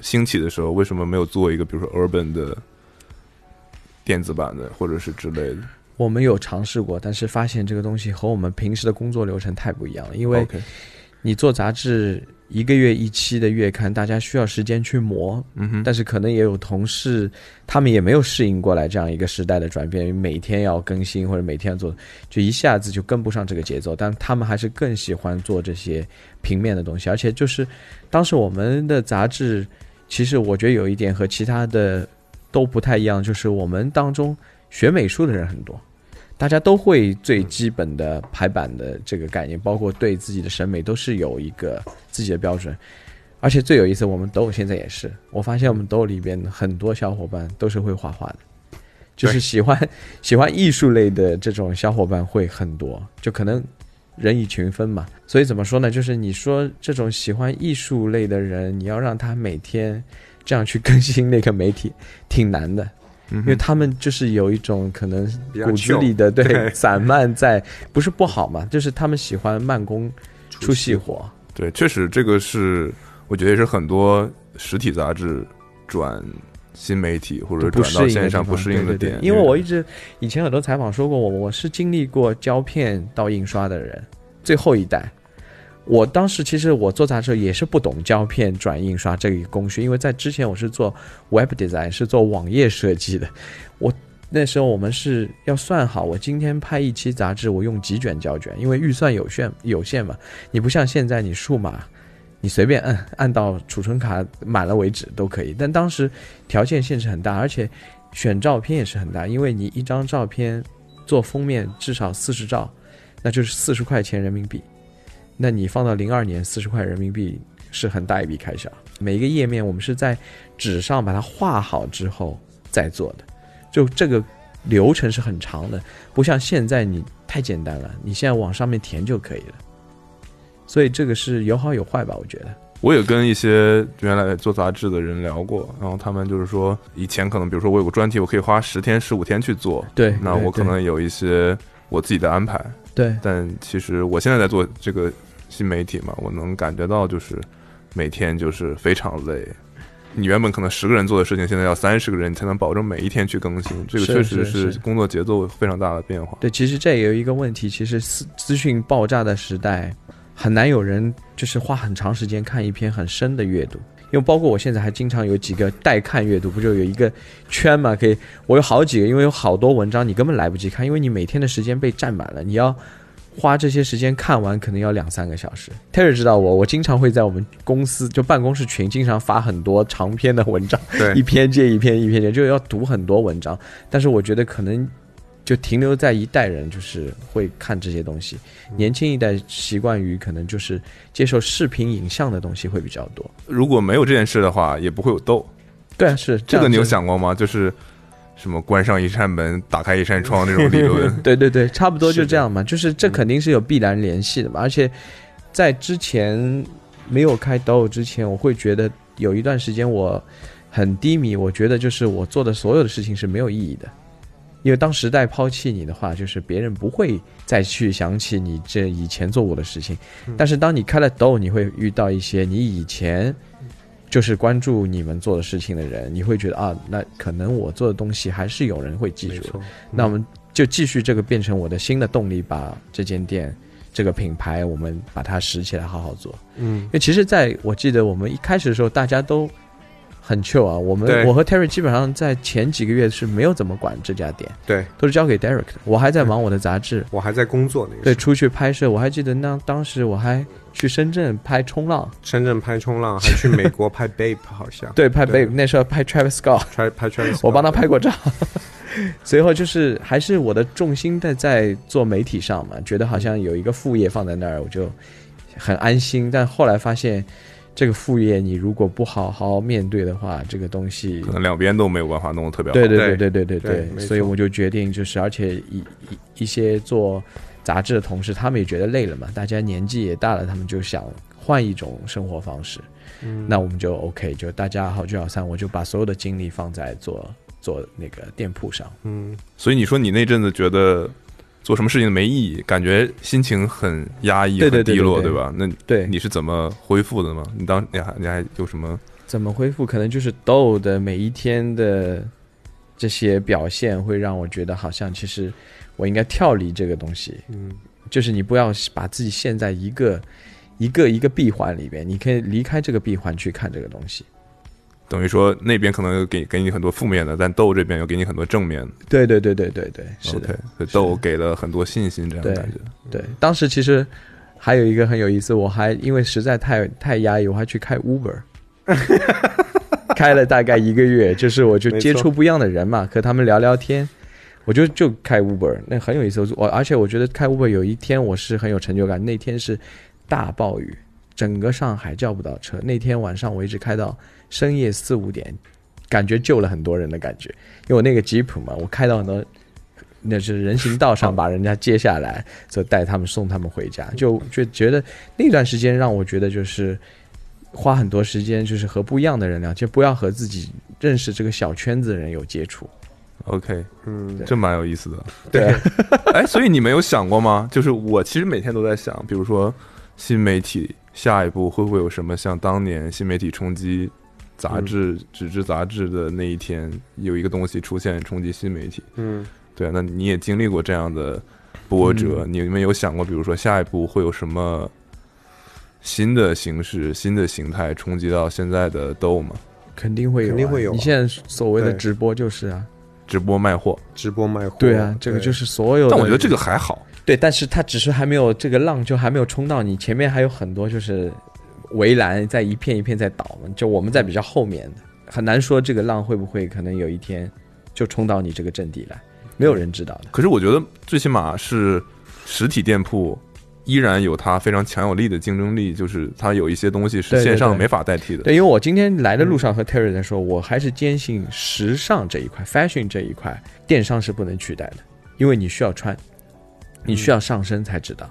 兴起的时候，为什么没有做一个比如说 Urban 的电子版的，或者是之类的？我们有尝试过，但是发现这个东西和我们平时的工作流程太不一样了。因为你做杂志，一个月一期的月刊，大家需要时间去磨，嗯哼，但是可能也有同事，他们也没有适应过来这样一个时代的转变，每天要更新或者每天要做，就一下子就跟不上这个节奏。但他们还是更喜欢做这些平面的东西，而且就是当时我们的杂志，其实我觉得有一点和其他的都不太一样，就是我们当中学美术的人很多。大家都会最基本的排版的这个概念，包括对自己的审美都是有一个自己的标准。而且最有意思，我们都现在也是，我发现我们都里边很多小伙伴都是会画画的，就是喜欢喜欢艺术类的这种小伙伴会很多，就可能人以群分嘛。所以怎么说呢？就是你说这种喜欢艺术类的人，你要让他每天这样去更新那个媒体，挺难的。因为他们就是有一种可能骨子里的对对散漫在，不是不好嘛，就是他们喜欢慢工出细活。对，确实这个是我觉得也是很多实体杂志转新媒体或者转到线上不适应的点，因为我一直以前很多采访说过我，我是经历过胶片到印刷的人，最后一代。我当时其实我做杂志也是不懂胶片转印刷这个工序，因为在之前我是做 web design，是做网页设计的。我那时候我们是要算好，我今天拍一期杂志，我用几卷胶卷，因为预算有限有限嘛。你不像现在你数码，你随便按按到储存卡满了为止都可以。但当时条件限制很大，而且选照片也是很大，因为你一张照片做封面至少四十兆，那就是四十块钱人民币。那你放到零二年，四十块人民币是很大一笔开销。每一个页面我们是在纸上把它画好之后再做的，就这个流程是很长的，不像现在你太简单了，你现在往上面填就可以了。所以这个是有好有坏吧，我觉得。我也跟一些原来做杂志的人聊过，然后他们就是说，以前可能比如说我有个专题，我可以花十天十五天去做，对，那我可能有一些我自己的安排，对，但其实我现在在做这个新媒体嘛，我能感觉到就是每天就是非常累。你原本可能十个人做的事情，现在要三十个人才能保证每一天去更新，这个确实是工作节奏非常大的变化。对，其实这也有一个问题，其实资资讯爆炸的时代。很难有人就是花很长时间看一篇很深的阅读，因为包括我现在还经常有几个待看阅读，不就有一个圈嘛？可以，我有好几个，因为有好多文章你根本来不及看，因为你每天的时间被占满了，你要花这些时间看完，可能要两三个小时。Terry 知道我，我经常会在我们公司就办公室群经常发很多长篇的文章，对，一篇接一篇，一篇接，就要读很多文章。但是我觉得可能。就停留在一代人，就是会看这些东西。年轻一代习惯于可能就是接受视频影像的东西会比较多。如果没有这件事的话，也不会有豆。对啊，是这个你有想过吗？就是什么关上一扇门，打开一扇窗这种 理论。对对对，差不多就这样嘛。就是这肯定是有必然联系的嘛。而且在之前没有开抖之前，我会觉得有一段时间我很低迷。我觉得就是我做的所有的事情是没有意义的。因为当时代抛弃你的话，就是别人不会再去想起你这以前做过的事情。但是当你开了抖，你会遇到一些你以前就是关注你们做的事情的人，你会觉得啊，那可能我做的东西还是有人会记住。那我们就继续这个变成我的新的动力，把这间店这个品牌，我们把它拾起来，好好做。嗯，因为其实在我记得我们一开始的时候，大家都。很 chill 啊，我们我和 Terry 基本上在前几个月是没有怎么管这家店，对，都是交给 Derek 的。我还在忙我的杂志，我还在工作那个，对，出去拍摄。我还记得那当时我还去深圳拍冲浪，深圳拍冲浪，还去美国拍 Bape，好像 对，拍 Bape。那时候拍 Travis Scott，拍拍 Travis，我帮他拍过照。随后就是还是我的重心在在做媒体上嘛，觉得好像有一个副业放在那儿，我就很安心。但后来发现。这个副业你如果不好好面对的话，这个东西可能两边都没有办法弄得特别好。对对对对对对对，所以我就决定就是，而且一一一些做杂志的同事，他们也觉得累了嘛，大家年纪也大了，他们就想换一种生活方式。嗯，那我们就 OK，就大家好聚好散，我就把所有的精力放在做做那个店铺上。嗯，所以你说你那阵子觉得。做什么事情都没意义，感觉心情很压抑、很低落，对吧？那对你是怎么恢复的吗？你当你还你还有什么？怎么恢复？可能就是豆的每一天的这些表现，会让我觉得好像其实我应该跳离这个东西。嗯，就是你不要把自己陷在一个一个一个闭环里边，你可以离开这个闭环去看这个东西。等于说那边可能给给你很多负面的，但豆这边又给你很多正面的。对对对对对对，是的，豆给了很多信心，这样感觉。对，当时其实还有一个很有意思，我还因为实在太太压抑，我还去开 Uber，开了大概一个月，就是我就接触不一样的人嘛，和他们聊聊天，我就就开 Uber，那很有意思。我而且我觉得开 Uber 有一天我是很有成就感，那天是大暴雨，整个上海叫不到车，那天晚上我一直开到。深夜四五点，感觉救了很多人的感觉，因为我那个吉普嘛，我开到很多，那是人行道上把人家接下来，就带他们送他们回家，就就觉得那段时间让我觉得就是花很多时间，就是和不一样的人聊，就不要和自己认识这个小圈子的人有接触。OK，嗯，这蛮有意思的。对，哎，所以你没有想过吗？就是我其实每天都在想，比如说新媒体下一步会不会有什么像当年新媒体冲击。杂志纸质杂志的那一天，有一个东西出现冲击新媒体。嗯，对，那你也经历过这样的波折，你们有想过，比如说下一步会有什么新的形式、新的形态冲击到现在的豆吗？肯定会有，肯定会有。你现在所谓的直播就是啊，直播卖货，直播卖货。对啊，这个就是所有。但我觉得这个还好。对，但是它只是还没有这个浪，就还没有冲到你前面，还有很多就是。围栏在一片一片在倒嘛，就我们在比较后面的，很难说这个浪会不会可能有一天就冲到你这个阵地来，没有人知道的。可是我觉得最起码是实体店铺依然有它非常强有力的竞争力，就是它有一些东西是线上没法代替的。对，因为我今天来的路上和 Terry 在说，我还是坚信时尚这一块、fashion 这一块，电商是不能取代的，因为你需要穿，你需要上身才知道。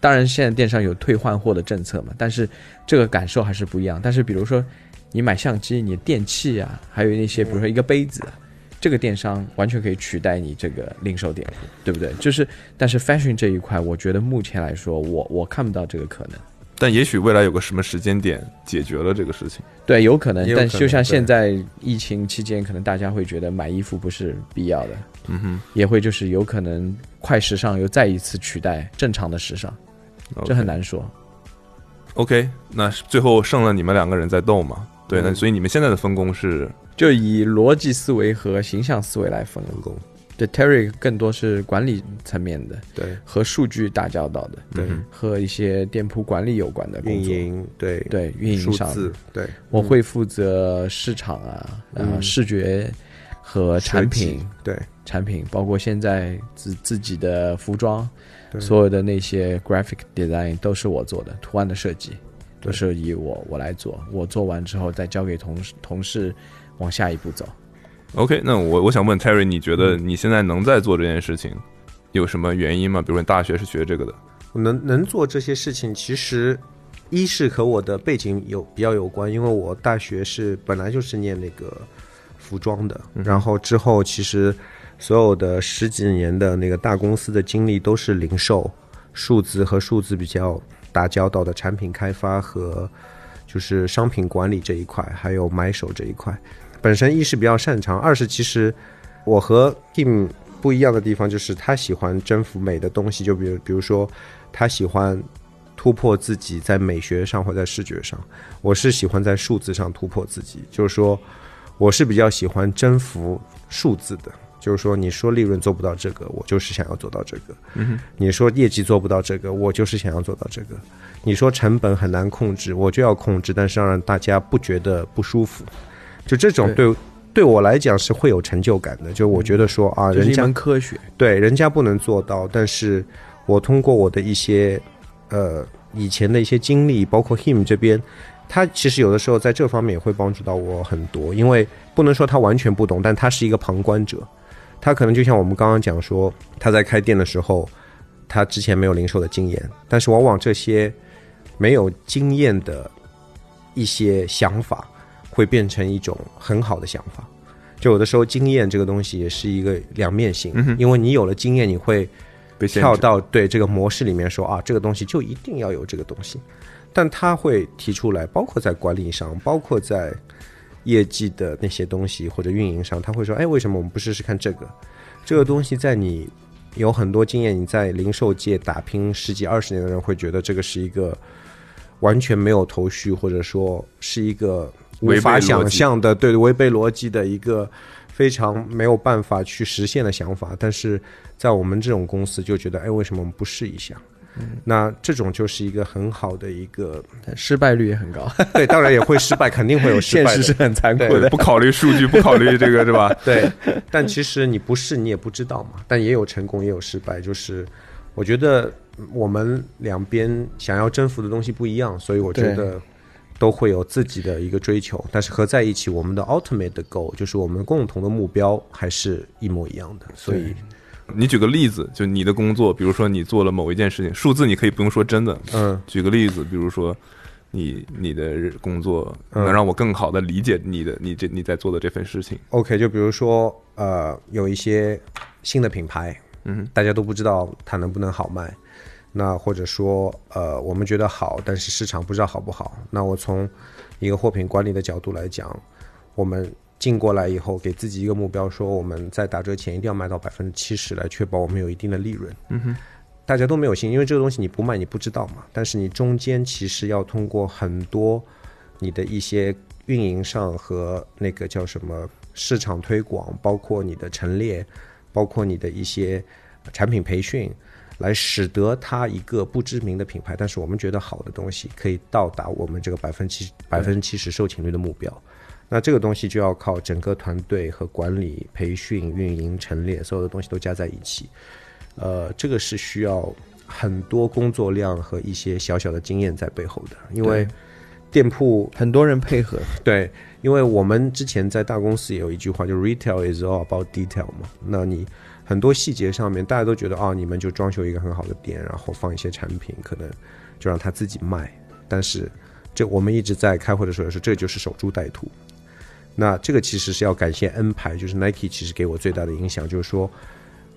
当然，现在电商有退换货的政策嘛，但是这个感受还是不一样。但是比如说你买相机、你电器啊，还有那些比如说一个杯子啊，这个电商完全可以取代你这个零售点，对不对？就是，但是 fashion 这一块，我觉得目前来说，我我看不到这个可能。但也许未来有个什么时间点解决了这个事情。对，有可能，可能但就像现在疫情期间，可能大家会觉得买衣服不是必要的，嗯哼，也会就是有可能快时尚又再一次取代正常的时尚，这很难说。OK，那最后剩了你们两个人在斗嘛？对，那嗯所以你们现在的分工是？就以逻辑思维和形象思维来分分工。对，Terry 更多是管理层面的，对。和数据打交道的，对嗯和一些店铺管理有关的工运作。营对。对运营数上，字对。我会负责市场啊，呃，嗯。视觉和产品，对产品，包括现在自自己的服装，所有的那些 graphic design 都是我做的，图案的设计都是以我我来做，我做完之后再交给同事同事往下一步走。OK。那我我想问 Terry，你觉得你现在能在做这件事情，有什么原因吗？比如说你大学是学这个的，我能能做这些事情，其实一是和我的背景有比较有关，因为我大学是本来就是念那个服装的，然后之后其实所有的十几年的那个大公司的经历都是零售、数字和数字比较打交道的产品开发和就是商品管理这一块，还有买手这一块。本身一是比较擅长，二是其实我和 Kim 不一样的地方就是他喜欢征服美的东西，就比如比如说他喜欢突破自己在美学上或在视觉上，我是喜欢在数字上突破自己，就是说我是比较喜欢征服数字的。就是说，你说利润做不到这个，我就是想要做到这个；你说业绩做不到这个，我就是想要做到这个；你说成本很难控制，我就要控制，但是要让大家不觉得不舒服。就这种对对我来讲是会有成就感的。就我觉得说啊，人家科学，对，人家不能做到，但是我通过我的一些呃以前的一些经历，包括 him 这边，他其实有的时候在这方面也会帮助到我很多，因为不能说他完全不懂，但他是一个旁观者，他可能就像我们刚刚讲说，他在开店的时候，他之前没有零售的经验，但是往往这些没有经验的一些想法，会变成一种很好的想法。就有的时候，经验这个东西也是一个两面性，因为你有了经验，你会。跳到对这个模式里面说啊，这个东西就一定要有这个东西，但他会提出来，包括在管理上，包括在业绩的那些东西或者运营上，他会说，哎，为什么我们不试试看这个？这个东西在你有很多经验，你在零售界打拼十几二十年的人会觉得这个是一个完全没有头绪，或者说是一个无法想象的，对违背逻辑的一个非常没有办法去实现的想法。但是在我们这种公司就觉得，哎，为什么我们不试一下？那这种就是一个很好的一个，失败率也很高，对，当然也会失败，肯定会有失败现实是很残酷的。不考虑数据，不考虑这个 是吧？对，但其实你不试，你也不知道嘛。但也有成功，也有失败。就是我觉得我们两边想要征服的东西不一样，所以我觉得都会有自己的一个追求。但是合在一起，我们的 ultimate 的 goal 就是我们共同的目标还是一模一样的。所以，你举个例子，就你的工作，比如说你做了某一件事情，数字你可以不用说真的，嗯，举个例子，比如说你你的工作嗯能让我更好的理解你的你这你在做的这份事情。OK，就比如说呃，有一些新的品牌，嗯，大家都不知道它能不能好卖。那或者说呃，我们觉得好，但是市场不知道好不好。那我从一个货品管理的角度来讲，我们进过来以后，给自己一个目标，说我们在打折前一定要卖到百分之七十，来确保我们有一定的利润。嗯哼，大家都没有信，因为这个东西你不卖你不知道嘛。但是你中间其实要通过很多你的一些运营上和那个叫什么市场推广，包括你的陈列，包括你的一些产品培训，来使得它一个不知名的品牌，但是我们觉得好的东西，可以到达我们这个百分之七百分之七十售罄率的目标。那这个东西就要靠整个团队和管理、培训、运营、陈列，所有的东西都加在一起。呃，这个是需要很多工作量和一些小小的经验在背后的，因为店铺很多人配合，对，因为我们之前在大公司也有一句话，就 retail is all about detail 嘛。那你很多细节上面，大家都觉得啊，你们就装修一个很好的店，然后放一些产品，可能就让他自己卖。但是这我们一直在开会的时候说，这就是守株待兔。那这个其实是要感谢 N 牌，就是 Nike 其实给我最大的影响，就是说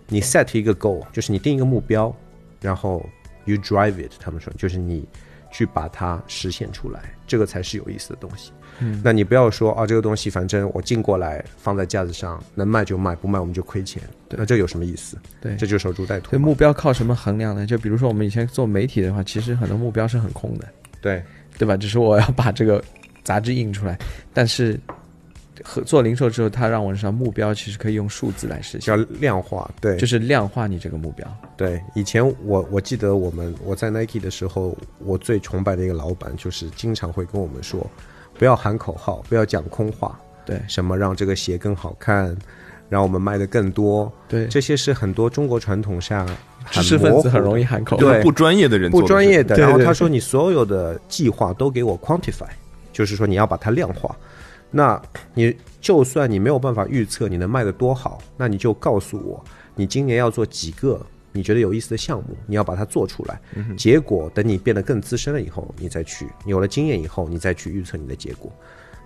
你 set 一个 goal，就是你定一个目标，然后 you drive it，他们说就是你去把它实现出来，这个才是有意思的东西。嗯，那你不要说啊，这个东西反正我进过来放在架子上，能卖就卖，不卖我们就亏钱。那这有什么意思？对这就守株待兔对。目标靠什么衡量呢？就比如说我们以前做媒体的话，其实很多目标是很空的，对对吧？只是我要把这个杂志印出来，但是和做零售之后，他让我知道目标其实可以用数字来实现叫，量化，对，就是量化你这个目标。对，以前我我记得我们我在 Nike 的时候，我最崇拜的一个老板就是经常会跟我们说，不要喊口号，不要讲空话，对什么让这个鞋更好看，让我们卖的更多，对，这些是很多中国传统下知识分子很容易易喊口号。对不专业的人做不专业的。然后他说你所有的计划都给我 quantify，就是说你要把它量化。那你就算你没有办法预测你能卖得多好，那你就告诉我，你今年要做几个你觉得有意思的项目，你要把它做出来。结果等你变得更资深了以后，你再去有了经验以后，你再去预测你的结果。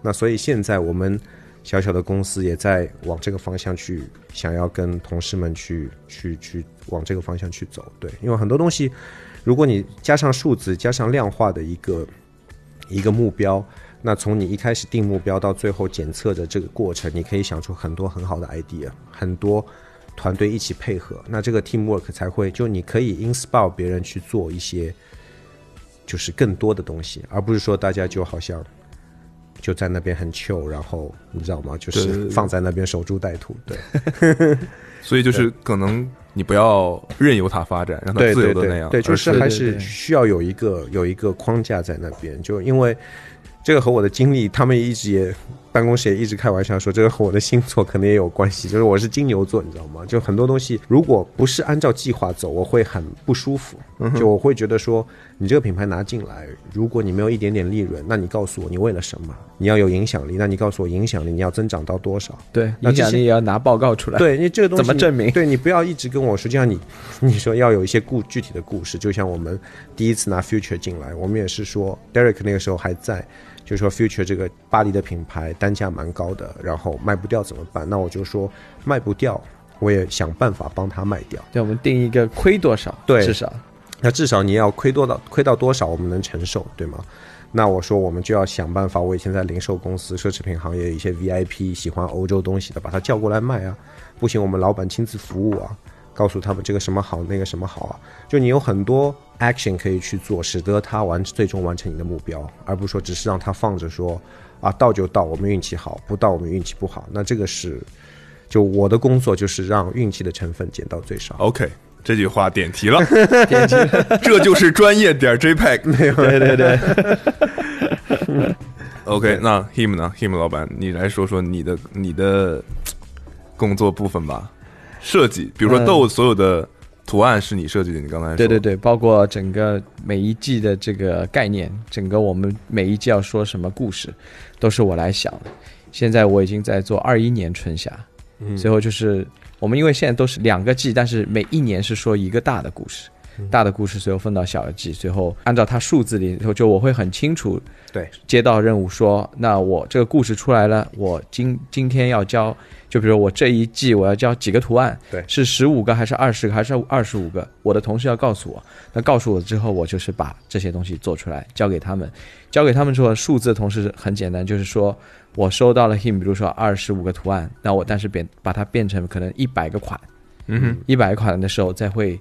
那所以现在我们小小的公司也在往这个方向去，想要跟同事们去去去往这个方向去走。对，因为很多东西，如果你加上数字，加上量化的一个一个目标，那从你一开始定目标到最后检测的这个过程，你可以想出很多很好的 idea，很多团队一起配合，那这个 teamwork 才会就你可以 inspire 别人去做一些就是更多的东西，而不是说大家就好像就在那边很 chill，然后你知道吗？就是 放在那边守株待兔，对。所以就是可能你不要任由它发展，让它自由的那样，对对，就是还是需要有一个有一个框架在那边，就因为这个和我的经历，他们也一直也办公室也一直开玩笑说，这个和我的星座可能也有关系，就是我是金牛座，你知道吗？就很多东西如果不是按照计划走，我会很不舒服，就我会觉得说，你这个品牌拿进来，如果你没有一点点利润，那你告诉我你为了什么？你要有影响力，那你告诉我影响力你要增长到多少？对，影响力也要拿报告出来。对，因为这个东西怎么证明对你不要一直跟我说，就像你你说要有一些故具体的故事，就像我们第一次拿 Future 进来，我们也是说 Derek 那个时候还在，就说 Future 这个巴黎的品牌单价蛮高的，然后卖不掉怎么办？那我就说卖不掉，我也想办法帮他卖掉。对，我们定一个亏多少，对至少那至少你要亏多到亏到多少，我们能承受，对吗？那我说我们就要想办法。我以前在零售公司、奢侈品行业，一些 VIP 喜欢欧洲东西的，把他叫过来卖啊。不行，我们老板亲自服务啊，告诉他们这个什么好，那个什么好啊。就你有很多 action 可以去做，使得他完最终完成你的目标，而不是说只是让他放着说啊到就到，我们运气好；不到我们运气不好。那这个是就我的工作就是让运气的成分减到最少。OK，这句话点题了，点击。这就是专业点 JPEG。对对对，OK，那 Him 呢？Him 老板，你来说说你的你的工作部分吧。设计，比如说嗯。豆所有的图案是你设计的，你刚才说。对对对，包括整个每一季的这个概念，整个我们每一季要说什么故事，都是我来想的。现在我已经在做二一年春夏，嗯。最后就是我们因为现在都是两个季，但是每一年是说一个大的故事，嗯。大的故事最后分到小的季，最后按照它数字里头，就我会很清楚对，接到任务说，那我这个故事出来了，我今今天要交，就比如我这一季我要交几个图案，对是十五个还是二十个还是二十五个？我的同事要告诉我，那告诉我之后，我就是把这些东西做出来交给他们，交给他们之后，数字的同时很简单，就是说我收到了 him，比如说二十五个图案，那我但是变把它变成可能一百个款，嗯哼，一百个款的时候，再会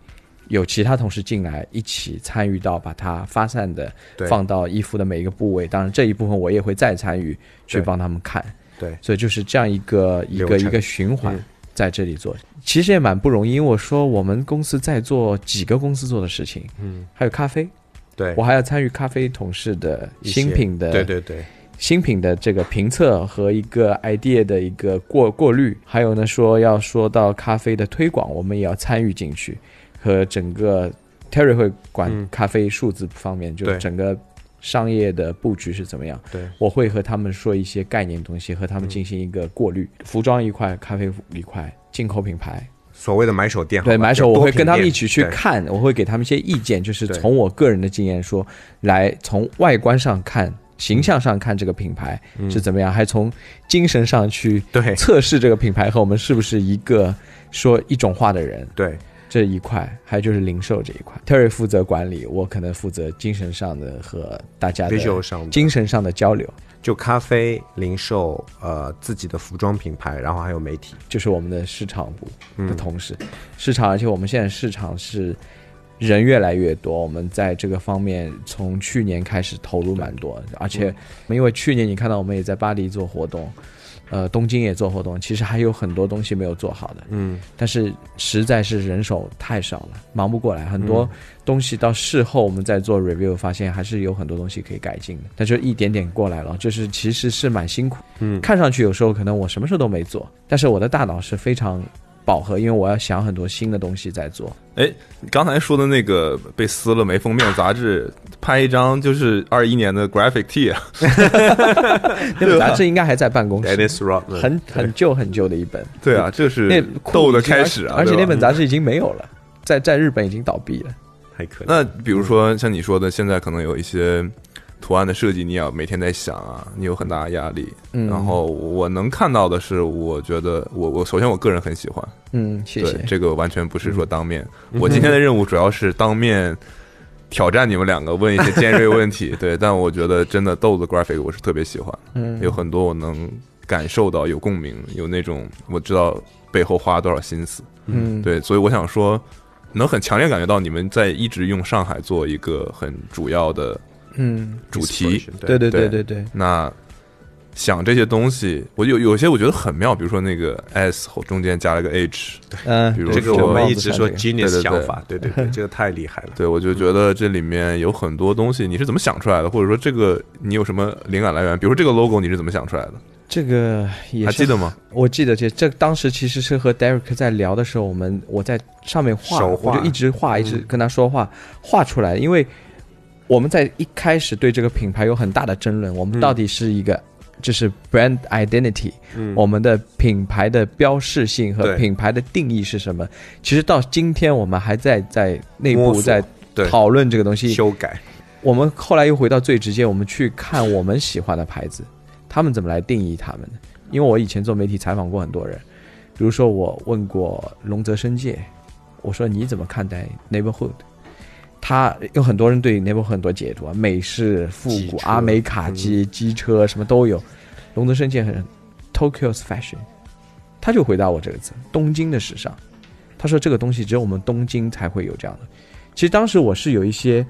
有其他同事进来一起参与到把它发散的放到衣服的每一个部位。当然这一部分我也会再参与去帮他们看。对。所以就是这样一个一个一个循环嗯。在这里做，其实也蛮不容易。因为我说我们公司在做几个公司做的事情，嗯，还有咖啡，对。我，还要参与咖啡同事的新品的对对对，新品的这个评测和一个 idea 的一个过过滤，还有呢说要说到咖啡的推广，我们也要参与进去，和整个 Terry 会管嗯。咖啡数字方面，就整个商业的布局是怎么样。对，我会和他们说一些概念东西，和他们进行一个过滤。服装一块，咖啡一块，进口品牌，所谓的买手店，对买手，就我会跟他们一起去看，我会给他们一些意见，就是从我个人的经验说，来从外观上看。形象上看这个品牌是怎么样，还从精神上去嗯对测试这个品牌和我们是不是一个说一种话的人。对这一块，还有就是零售这一块，Terry 负责管理，我可能负责精神上的和大家精神上的交流，就咖啡零售呃自己的服装品牌，然后还有媒体，就是我们的市场部嗯的同事。市场，而且我们现在市场是人越来越多，我们在这个方面从去年开始投入蛮多，而且因为去年你看到我们也在巴黎做活动。呃，东京也做活动，其实还有很多东西没有做好的，嗯，但是实在是人手太少了，忙不过来。很多嗯东西到事后我们再做 review，发现还是有很多东西可以改进的。但就一点点过来了，就是其实是蛮辛苦。嗯看上去有时候可能我什么事都没做，但是我的大脑是非常饱和，因为我要想很多新的东西在做。哎，你刚才说的那个被撕了没封面杂志，拍一张就是二一年的 graphic tee 啊，那本杂志应该还在办公室很很旧很旧的一本。对啊，这是那斗的开始啊，而且那本杂志已经没有了，在在日本已经倒闭了。还可以。那比如说像你说的，现在可能有一些图案的设计，你要每天在想啊，你有很大的压力。嗯然后我能看到的是，我觉得我我首先我个人很喜欢，嗯，谢谢。对这个完全不是说当面。我今天的任务主要是当面挑战你们两个，问一些尖锐问题。对，但我觉得真的豆子 graphic 我是特别喜欢，嗯有很多我能感受到有共鸣，有那种我知道背后花了多少心思。嗯，对，所以我想说，能很强烈感觉到你们在一直用上海做一个很主要的嗯，主题。对对对对对对，那想这些东西，我有有些我觉得很妙，比如说那个 S 后中间加了个 H，嗯，比如这个我们一直说这个 genius 想法，对对对，这个太厉害了。对我就觉得这里面有很多东西，你是怎么想出来的？或者说这个你有什么灵感来源？比如说这个 logo 你是怎么想出来的？这个也还记得吗？我记得这这当时其实是和 Derek 在聊的时候，我们我在上面画，画我就一直画，一直嗯跟他说话，画出来。因为我们在一开始对这个品牌有很大的争论，我们嗯到底是一个。就是 brand identity，、嗯我们的品牌的标示性和品牌的定义是什么？其实到今天我们还在在内部在讨论这个东西。修改，我们后来又回到最直接，我们去看我们喜欢的牌子，他们怎么来定义他们的？因为我以前做媒体采访过很多人，比如说我问过龙泽生界，我说你怎么看待 neighborhood？他有很多人对 neighborhood 很多解读啊，美式、复古、阿美卡机、机车什么都有。龙泽生前很 Tokyo's fashion，他就回答我这个词：东京的时尚。他说这个东西只有我们东京才会有这样的。其实当时我是有一些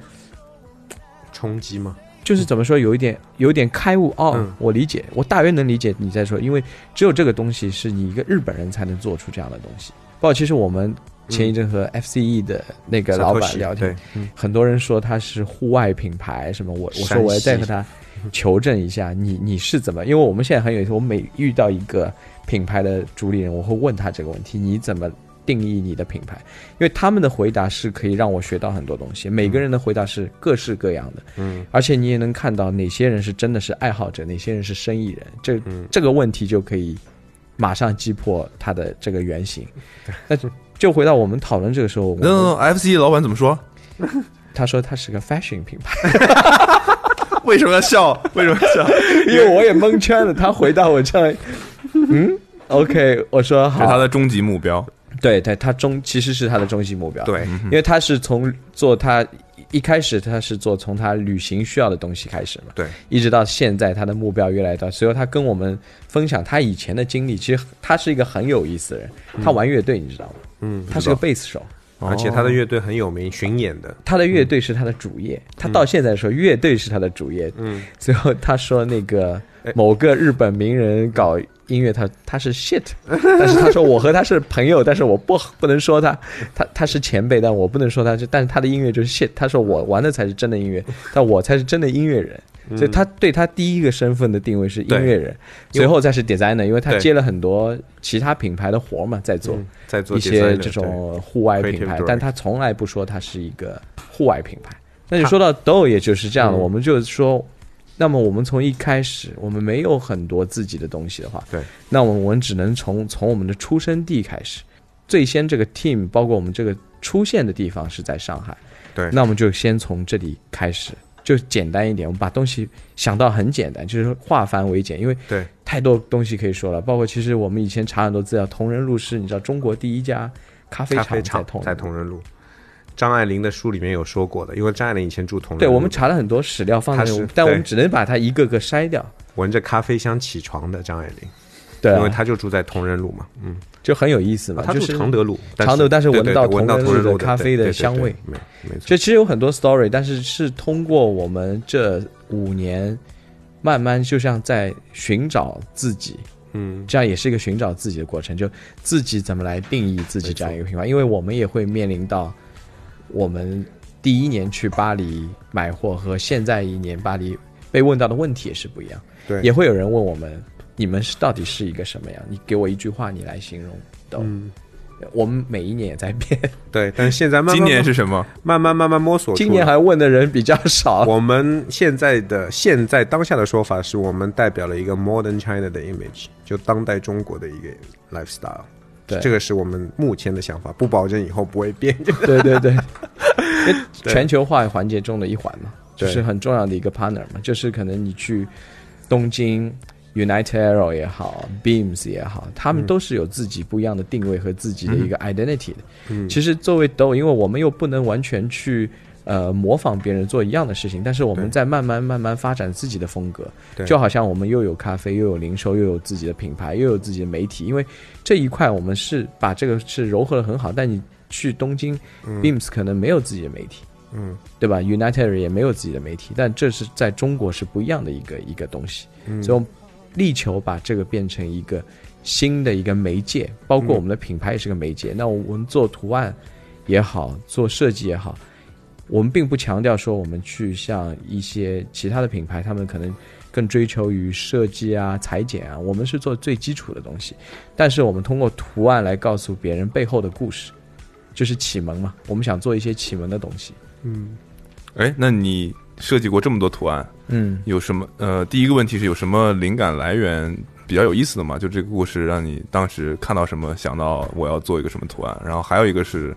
冲击嘛？就是怎么说，有一点有一点开悟哦，嗯我理解，我大约能理解你在说，因为只有这个东西是你一个日本人才能做出这样的东西。包括其实我们前一阵和 FCE 的那个老板聊天，嗯很多人说他是户外品牌什么，我我说我要再和他求证一下，你你是怎么？因为我们现在很有意思，我每遇到一个品牌的主理人，我会问他这个问题，你怎么？定义你的品牌，因为他们的回答是可以让我学到很多东西。每个人的回答是各式各样的，嗯，而且你也能看到哪些人是真的是爱好者，哪些人是生意人。这、嗯这个问题就可以马上击破他的这个原型。那就回到我们讨论这个时候，我们 no no FC 老板怎么说？他说他是个 fashion 品牌，为什么要笑？为什么要笑？因为我也蒙圈了。他回答我这样，嗯，OK，我说是好，他的终极目标。对对，他终其实是他的终极目标，，对，因为他是从做他一开始他是做从他旅行需要的东西开始嘛，对，一直到现在他的目标越来越大，所以他跟我们分享他以前的经历，其实他是一个很有意思的人，他玩乐队你知道吗？嗯，他是个贝斯手，而且他的乐队很有名，巡演的，他的乐队是他的主业，他到现在说乐队是他的主业。嗯，最后他说那个哎某个日本名人搞音乐，他他是 shit，但是他说我和他是朋友，但是我不不能说他，他他是前辈，但我不能说他，就但是他的音乐就是 shit。他说我玩的才是真的音乐，但我才是真的音乐人。所以他对他第一个身份的定位是音乐人，随后再是 designer，因为他接了很多其他品牌的活嘛，在做嗯在做一些这种户外品牌但他从来不说他是一个户外品牌。那就说到 Do，也就是这样的，嗯我们就说，那么我们从一开始我们没有很多自己的东西的话，对，那我们只能从从我们的出生地开始。最先这个 team 包括我们这个出现的地方是在上海，对。那我们就先从这里开始，就简单一点，我们把东西想到很简单，就是化繁为简，因为对。太多东西可以说了，包括其实我们以前查很多资料，同仁路是你知道中国第一家咖啡厂在同在同仁路。张爱玲的书里面有说过的，因为张爱玲以前住同仁，对，我们查了很多史料放在但我们只能把它一个个筛掉。闻着咖啡香起床的张爱玲，对啊，因为她就住在同仁路嘛，嗯，就很有意思嘛，她住就是常德路，常德但是闻到同仁路咖啡的香味。没没错，就其实有很多 story，但是是通过我们这五年慢慢就像在寻找自己，嗯，这样也是一个寻找自己的过程，就自己怎么来定义自己这样一个品牌，因为我们也会面临到我们第一年去巴黎买货和现在一年巴黎被问到的问题也是不一样，对，也会有人问我们，你们是到底是一个什么样？你给我一句话，你来形容都。嗯，我们每一年也在变，对，但是现在慢慢今年是什么？慢慢慢慢摸索，今年还问的人比较少。我们现在的现在当下的说法是我们代表了一个 modern China 的 image，就当代中国的一个 lifestyle。对这个是我们目前的想法，不保证以后不会变。对 对对，因为全球化环节中的一环嘛，就是很重要的一个 partner 嘛，就是可能你去东京 United Arrow 也好，Beams 也好，他们都是有自己不一样的定位和自己的一个 identity 的。嗯其实作为 Do，因为我们又不能完全去。呃，模仿别人做一样的事情，但是我们在慢慢慢慢发展自己的风格，对就好像我们又有咖啡，又有零售，又有自己的品牌，又有自己的媒体，因为这一块我们是把这个是糅合的很好。但你去东京、Beams 可能没有自己的媒体，嗯对吧？United 也没有自己的媒体，但这是在中国是不一样的一个一个东西，嗯所以我们力求把这个变成一个新的一个媒介，包括我们的品牌也是个媒介。那我们做图案也好，做设计也好，我们并不强调说我们去像一些其他的品牌，他们可能更追求于设计啊、裁剪啊，我们是做最基础的东西，但是我们通过图案来告诉别人背后的故事，就是启蒙嘛。我们想做一些启蒙的东西。嗯，哎，那你设计过这么多图案，嗯，有什么？呃，第一个问题是有什么灵感来源比较有意思的吗？就这个故事让你当时看到什么，想到我要做一个什么图案？然后还有一个是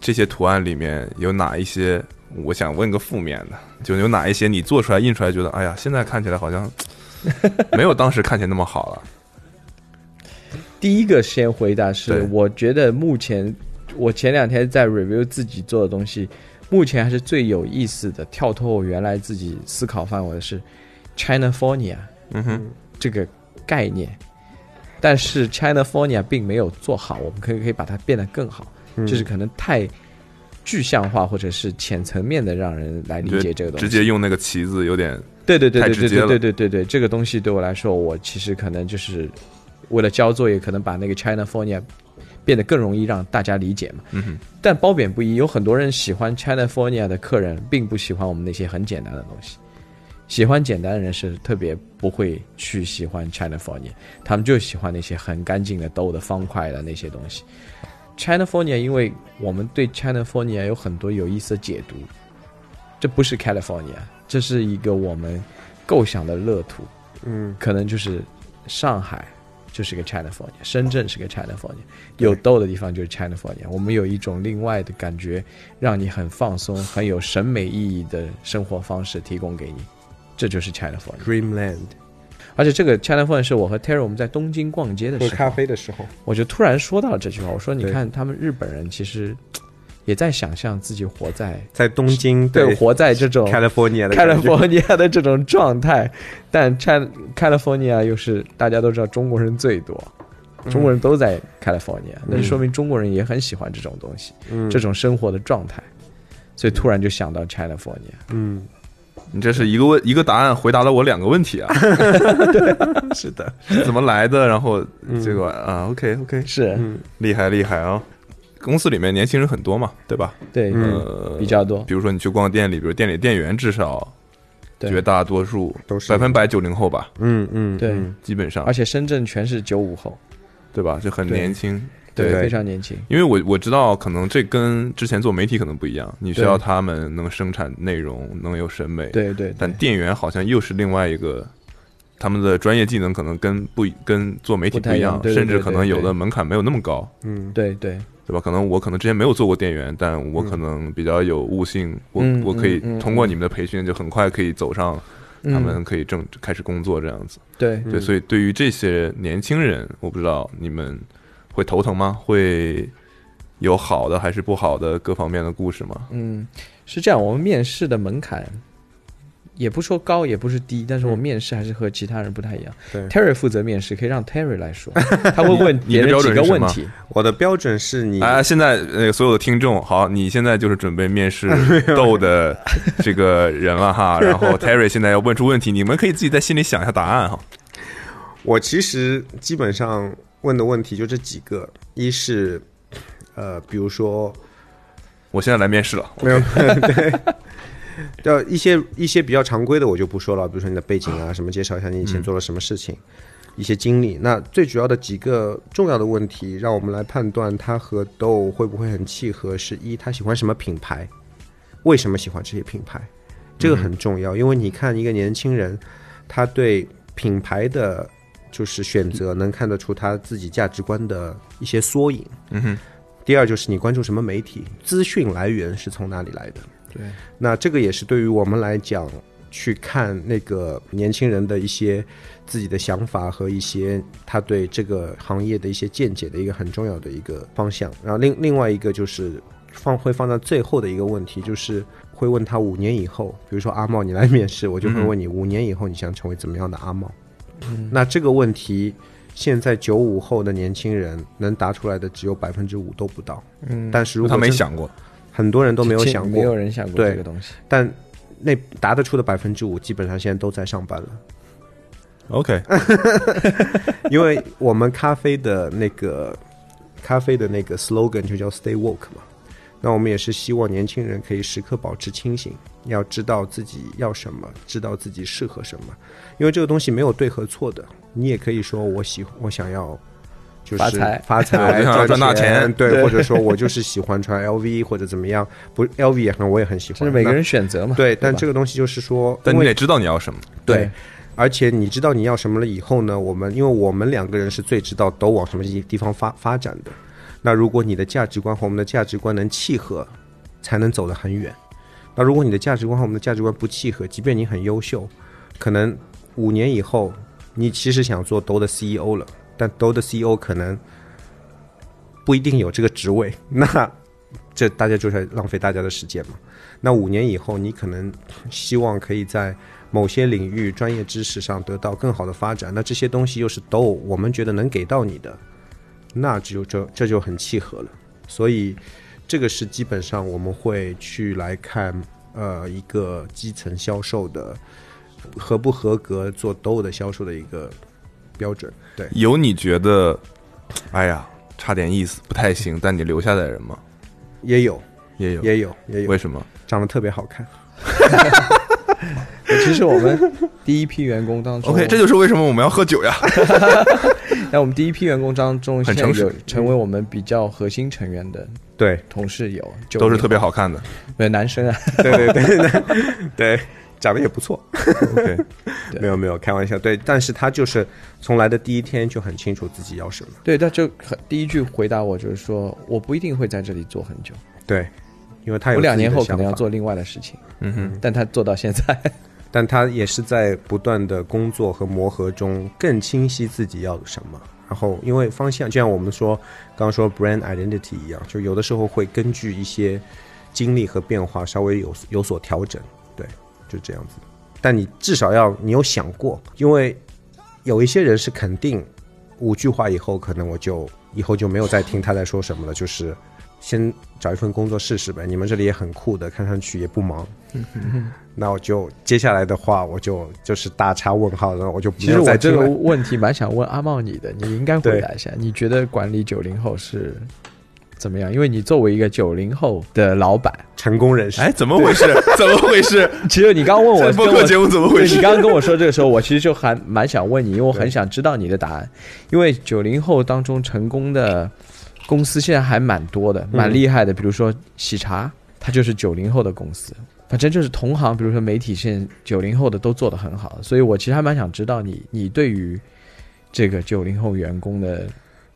这些图案里面有哪一些？我想问个负面的，就有哪一些你做出来印出来觉得，哎呀，现在看起来好像 没有当时看起来那么好了。第一个先回答是，我觉得目前我前两天在 review 自己做的东西，目前还是最有意思的，跳脱我原来自己思考范围的是 Chinafornia 嗯哼，这个概念，但是 Chinafornia 并没有做好，我们可以可以把它变得更好，嗯就是可能太具象化或者是浅层面的让人来理解这个东西，直接用那个旗子有点对对对对对对对对对对，这个东西对我来说，我其实可能就是为了交作业，可能把那个 Chinafornia 变得更容易让大家理解嘛。嗯哼，但褒贬不一，有很多人喜欢 Chinafornia 的客人，并不喜欢我们那些很简单的东西。喜欢简单的人是特别不会去喜欢 Chinafornia，他们就喜欢那些很干净的兜的方块的那些东西。Chinafornia，因为我们对 Chinafornia 有很多有意思的解读，这不是 California，这是一个我们构想的乐土，嗯。可能就是上海就是个 California，深圳是个 California，有豆的地方就是 California。我们有一种另外的感觉，让你很放松、很有审美意义的生活方式提供给你，这就是 California。，Dreamland 而且这个 California 是我和 Terry 我们在东京逛街的时候，喝咖啡的时候，我就突然说到了这句话，我说你看他们日本人其实也在想象自己活在在东京对活在这种 California 的 California 的这种状态，但 Cal California 又是大家都知道中国人最多，中国人都在 California，、那就说明中国人也很喜欢这种东西，嗯。这种生活的状态，所以突然就想到 California。嗯，你这是一个问一个答案回答了我两个问题啊 是的，怎么来的？然后这个啊，OK OK，是，嗯厉害厉害啊！公司里面年轻人很多嘛，对吧？对，呃，比较多，比如说你去逛店里，比如店里店员至少绝大多数都是百分百九零后吧，嗯嗯，对嗯基本上而且深圳全是九五后，对吧？就很年轻。对，对非常年轻。因为我我知道，可能这跟之前做媒体可能不一样，你需要他们能生产内容，能有审美。，对对，但店员好像又是另外一个，他们的专业技能可能跟不跟做媒体不一样，对对甚至可能有的门槛没有那么高，嗯，对对对吧？可能我可能之前没有做过店员，但我可能比较有悟性，我嗯我可以通过你们的培训，就很快可以走上他们嗯可以正开始工作这样子。对对，所以对于这些年轻人，我不知道你们会头疼吗？会有好的还是不好的各方面的故事吗？嗯，是这样，我们面试的门槛也不说高，也不是低，但是我面试还是和其他人不太一样。对 Terry 负责面试，可以让 Terry 来说，他会问你的别人几标准是什么个问题。我的标准是你啊，现在呃，所有的听众，好，你现在就是准备面试豆的这个人了哈。然后 Terry 现在要问出问题，你们可以自己在心里想一下答案哈。我其实基本上问的问题就这几个，一是呃，比如说我现在来面试了，没有 对，要一些一些比较常规的我就不说了，比如说你的背景啊，什么介绍一下你以前做了什么事情，一些经历。那最主要的几个重要的问题，让我们来判断他和豆会不会很契合，是一他喜欢什么品牌，为什么喜欢这些品牌，这个很重要，因为你看一个年轻人，他对品牌的。就是选择能看得出他自己价值观的一些缩影。嗯哼，第二就是你关注什么媒体，资讯来源是从哪里来的。对，那这个也是对于我们来讲，去看那个年轻人的一些自己的想法和一些他对这个行业的一些见解的一个很重要的一个方向。然后另另外一个就是放会放到最后的一个问题，就是会问他五年以后，比如说阿茂你来面试，我就会问你五年以后你想成为怎么样的阿茂。那这个问题，现在九五后的年轻人能答出来的只有百分之五都不到。嗯，但是如果他没想过，很多人都没有想过没有，人想过这个东西。但那答得出的百分之五，基本上现在都在上班了。OK，因为我们咖啡的那个咖啡的那个 slogan 就叫 Stay Woke 嘛。那我们也是希望年轻人可以时刻保持清醒，要知道自己要什么，知道自己适合什么。因为这个东西没有对和错的，你也可以说我喜我想要就是发财发财 就想要赚大钱，对，或者说我就是喜欢穿 LV 或者怎么样，不 LV 也很我也很喜欢。是每个人选择嘛？对，但这个东西就是说，但你得知道你要什么。对，而且你知道你要什么了以后呢，我们因为我们两个人是最知道都往什么地方发发展的。那如果你的价值观和我们的价值观能契合，才能走得很远。那如果你的价值观和我们的价值观不契合，即便你很优秀，可能五年以后你其实想做 DO 的 CEO 了，但 DO 的 CEO 可能不一定有这个职位，那这大家就是浪费大家的时间嘛。那五年以后，你可能希望可以在某些领域专业知识上得到更好的发展，那这些东西又是 DO 我们觉得能给到你的，那只有这这就很契合了。所以这个是基本上我们会去来看，呃，一个基层销售的合不合格做都的销售的一个标准。对，有你觉得，哎呀，差点意思，不太行，但你留下来的人吗？也有，也有，也有，也有为，什么？长得特别好看。其实我们第一批员工当中 OK，这就是为什么我们要喝酒呀。那我们第一批员工当中，很诚实现在有成为我们比较核心成员的对，同事有，都是特别好看的。对男生啊，对对对对对，长得也不错。OK，对没有没有，开玩笑。对，但是他就是从来的第一天就很清楚自己要什么。对，他就很第一句回答我就是说，我不一定会在这里做很久，对，因为他有我两年后可能要做另外的事情，嗯哼，但他做到现在，但他也是在不断的工作和磨合中更清晰自己要什么。然后，因为方向就像我们说刚刚说 brand identity 一样，就有的时候会根据一些经历和变化稍微有有所调整。对，就这样子。但你至少要你有想过，因为有一些人是肯定五句话以后，可能我就以后就没有再听他在说什么了，就是先找一份工作试试呗。你们这里也很酷的，看上去也不忙。那我就接下来的话，我就就是大叉问号，然后我就其实我这个问题蛮想问阿茂你的，你应该回答一下，你觉得管理九零后是怎么样？因为你作为一个九零后的老板，成功人士，哎，怎么回事？怎么回事？其实你刚刚问我这播客节目怎么回事？你刚刚跟我说这个时候，我其实就还蛮想问你，因为我很想知道你的答案。因为九零后当中成功的公司现在还蛮多的，蛮厉害的。比如说喜茶，它就是九零后的公司。反正就是同行，比如说媒体现，九零后的都做得很好。所以我其实还蛮想知道你，你对于这个九零后员工的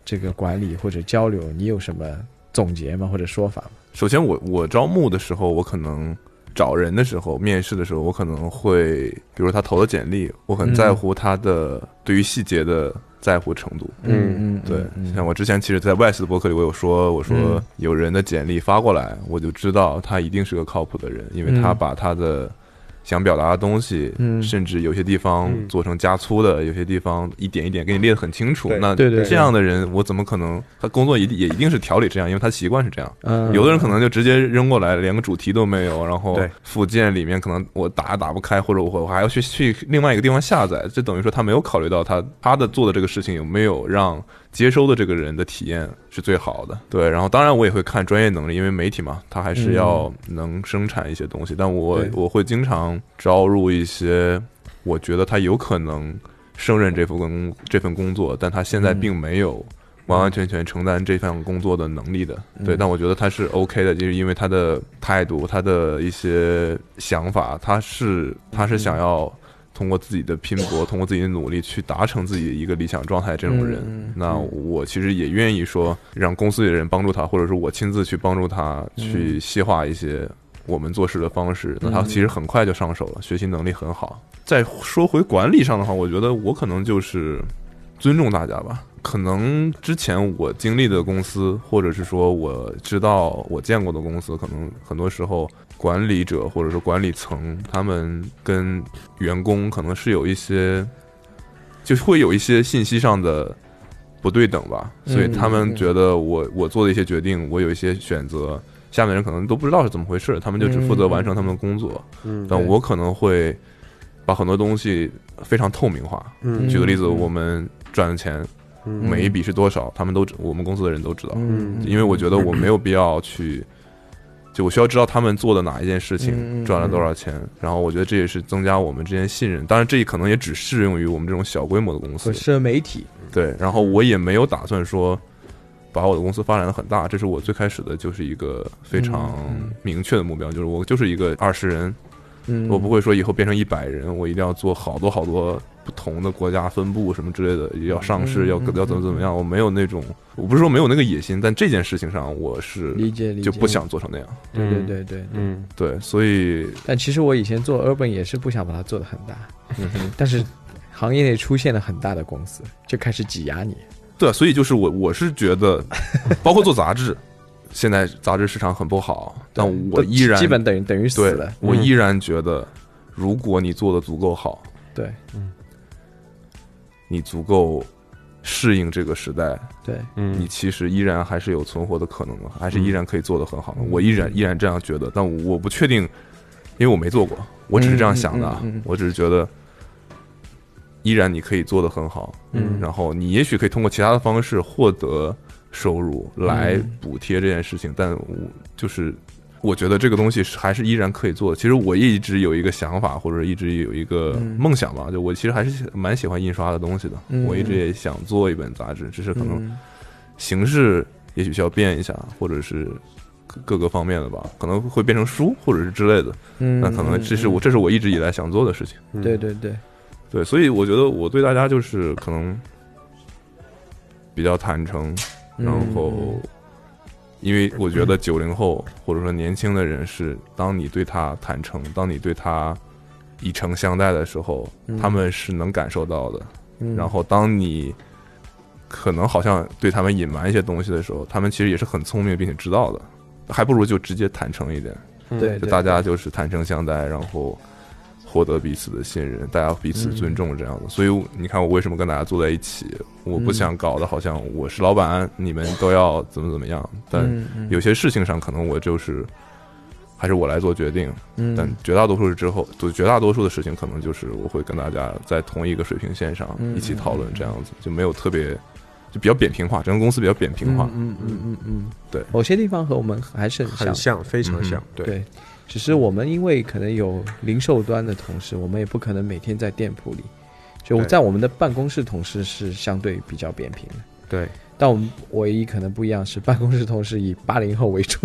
这个管理或者交流，你有什么总结吗？或者说法吗？首先我，我招募的时候，我可能找人的时候，面试的时候，我可能会，比如他投的简历，我很在乎他的对于细节的在乎程度。嗯嗯，对，嗯像我之前其实，在 West 的博客里，我有说，我说嗯有人的简历发过来，我就知道他一定是个靠谱的人，因为他嗯把他的想表达的东西，嗯甚至有些地方嗯做成加粗的，有些地方一点一点给你列得很清楚。对那对对对这样的人，我怎么可能？他工作一定也一定是条理这样，因为他习惯是这样。嗯，有的人可能就直接扔过来，连个主题都没有，然后附件里面可能我打也打不开，或者我我还要去去另外一个地方下载，这等于说他没有考虑到他他的做的这个事情有没有让接收的这个人的体验是最好的。对，然后当然我也会看专业能力，因为媒体嘛，他还是要能生产一些东西，但我我会经常招入一些我觉得他有可能胜任这份工这份工作，但他现在嗯并没有。完完全全承担这份工作的能力的，对，嗯但我觉得他是 OK 的，就是因为他的态度、他的一些想法，他是他是想要通过自己的拼搏、通过自己的努力去达成自己的一个理想状态这种人。那我其实也愿意说，让公司里的人帮助他，或者说我亲自去帮助他去细化一些我们做事的方式。那他其实很快就上手了，学习能力很好。再说回管理上的话，我觉得我可能就是尊重大家吧。可能之前我经历的公司，或者是说我知道我见过的公司，可能很多时候管理者或者是管理层，他们跟员工可能是有一些，就是会有一些信息上的不对等吧，嗯所以他们觉得我我做的一些决定，我有一些选择，下面人可能都不知道是怎么回事，他们就只负责完成他们的工作，嗯但我可能会把很多东西非常透明化。嗯举个例子，嗯我们赚的钱嗯。每一笔是多少，他们都知我们公司的人都知道，嗯，因为我觉得我没有必要去，就我需要知道他们做的哪一件事嗯情嗯赚了多少钱，然后我觉得这也是增加我们之间信任。当然，这可能也只适用于我们这种小规模的公司和，社媒体，对。然后我也没有打算说把我的公司发展的很大，这是我最开始的就是一个非常嗯明确的目标，就是我就是一个二十人，嗯，我不会说以后变成一百人，我一定要做好多好多不同的国家分布什么之类的，要上市，要嗯嗯要怎么怎么样。我没有那种，我不是说没有那个野心，但这件事情上我是理解理解，就不想做成那样。对对对对，嗯对，所以但其实我以前做 Urban 也是不想把它做的很大，嗯哼，但是行业内出现了很大的公司，就开始挤压你。对啊，所以就是我我是觉得，包括做杂志，现在杂志市场很不好，但我依然基本等于等于死了。嗯我依然觉得，如果你做的足够好，对你足够适应这个时代，对，嗯你其实依然还是有存活的可能的，还是嗯依然可以做得很好的。嗯我依然依然这样觉得，但我不确定，因为我没做过，我只是这样想的啊嗯嗯嗯嗯。我只是觉得，依然你可以做得很好，嗯然后你也许可以通过其他的方式获得收入来嗯补贴这件事情，但我就是。我觉得这个东西是还是依然可以做的。其实我一直有一个想法，或者一直有一个嗯梦想吧，就我其实还是蛮喜欢印刷的东西的。嗯我一直也想做一本杂志，只是可能嗯形式也许需要变一下，或者是各各个方面的吧，可能会变成书或者是之类的。嗯，那可能这是我这是我一直以来想做的事情。嗯对对对，对，所以我觉得我对大家就是可能比较坦诚，嗯然后因为我觉得九零后或者说年轻的人是，当你对他坦诚，当你对他以诚相待的时候，嗯。他们是能感受到的。嗯。然后当你可能好像对他们隐瞒一些东西的时候，他们其实也是很聪明并且知道的，还不如就直接坦诚一点，对对就大家就是坦诚相待，然后获得彼此的信任，大家彼此尊重这样的。所以你看，我为什么跟大家坐在一起？我不想搞得好像我是老板，你们都要怎么怎么样。但有些事情上，可能我就是还是我来做决定，嗯但绝大多数是之后，就绝大多数的事情，可能就是我会跟大家在同一个水平线上嗯一起讨论，这样子就没有特别就比较扁平化，整个公司比较扁平化。嗯嗯嗯嗯，对某些地方和我们还是像，很像，非常像，对。对，只是我们因为可能有零售端的同事，我们也不可能每天在店铺里，就在我们的办公室同事是相对比较扁平的。对但我们唯一可能不一样是，办公室同事以八零后为主。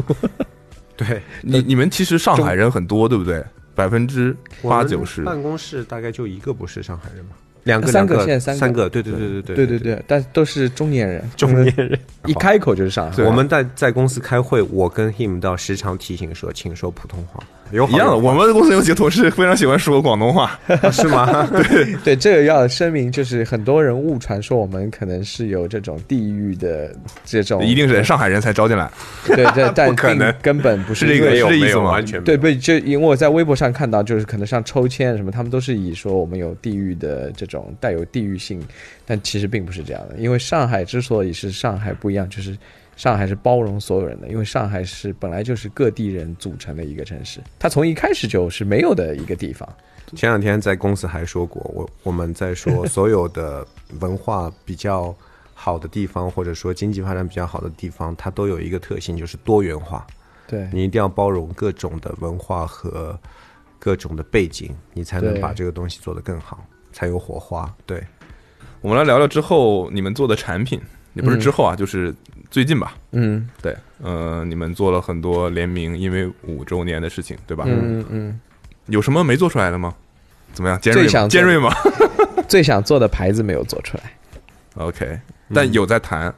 对，你你们其实上海人很多，对不对？百分之八九十办公室大概就一个不是上海人嘛，两个三个现在三个。三个，对对对对对对对对，但都是中年人，中年人。一开口就是上海。我们在在公司开会，我跟 him 到时常提醒说，请说普通话，有一样的，我们公司有几个同事非常喜欢说广东话，啊 是吗？对 对，这个要声明，就是很多人误传说我们可能是有这种地域的这种，一定是上海人才招进来。对对，但可能根本不是是这个是这意思吗，完全没有不就因为我在微博上看到，就是可能像抽签什么，他们都是以说我们有地域的这种带有地域性，但其实并不是这样的。因为上海之所以是上海不一样，就是上海是包容所有人的，因为上海是本来就是各地人组成的一个城市，它从一开始就是没有的一个地方。前两天在公司还说过，我我们在说 所有的文化比较好的地方，或者说经济发展比较好的地方，它都有一个特性，就是多元化。对，你一定要包容各种的文化和各种的背景，你才能把这个东西做得更好，才有火花。对，我们来聊聊之后你们做的产品，也不是之后啊，就是最近吧。嗯对，呃，你们做了很多联名，因为五周年的事情，对吧？嗯嗯有什么没做出来的吗？怎么样？尖锐吗？最想 尖锐吗嗯，最想做的牌子没有做出来。？OK，但有在谈。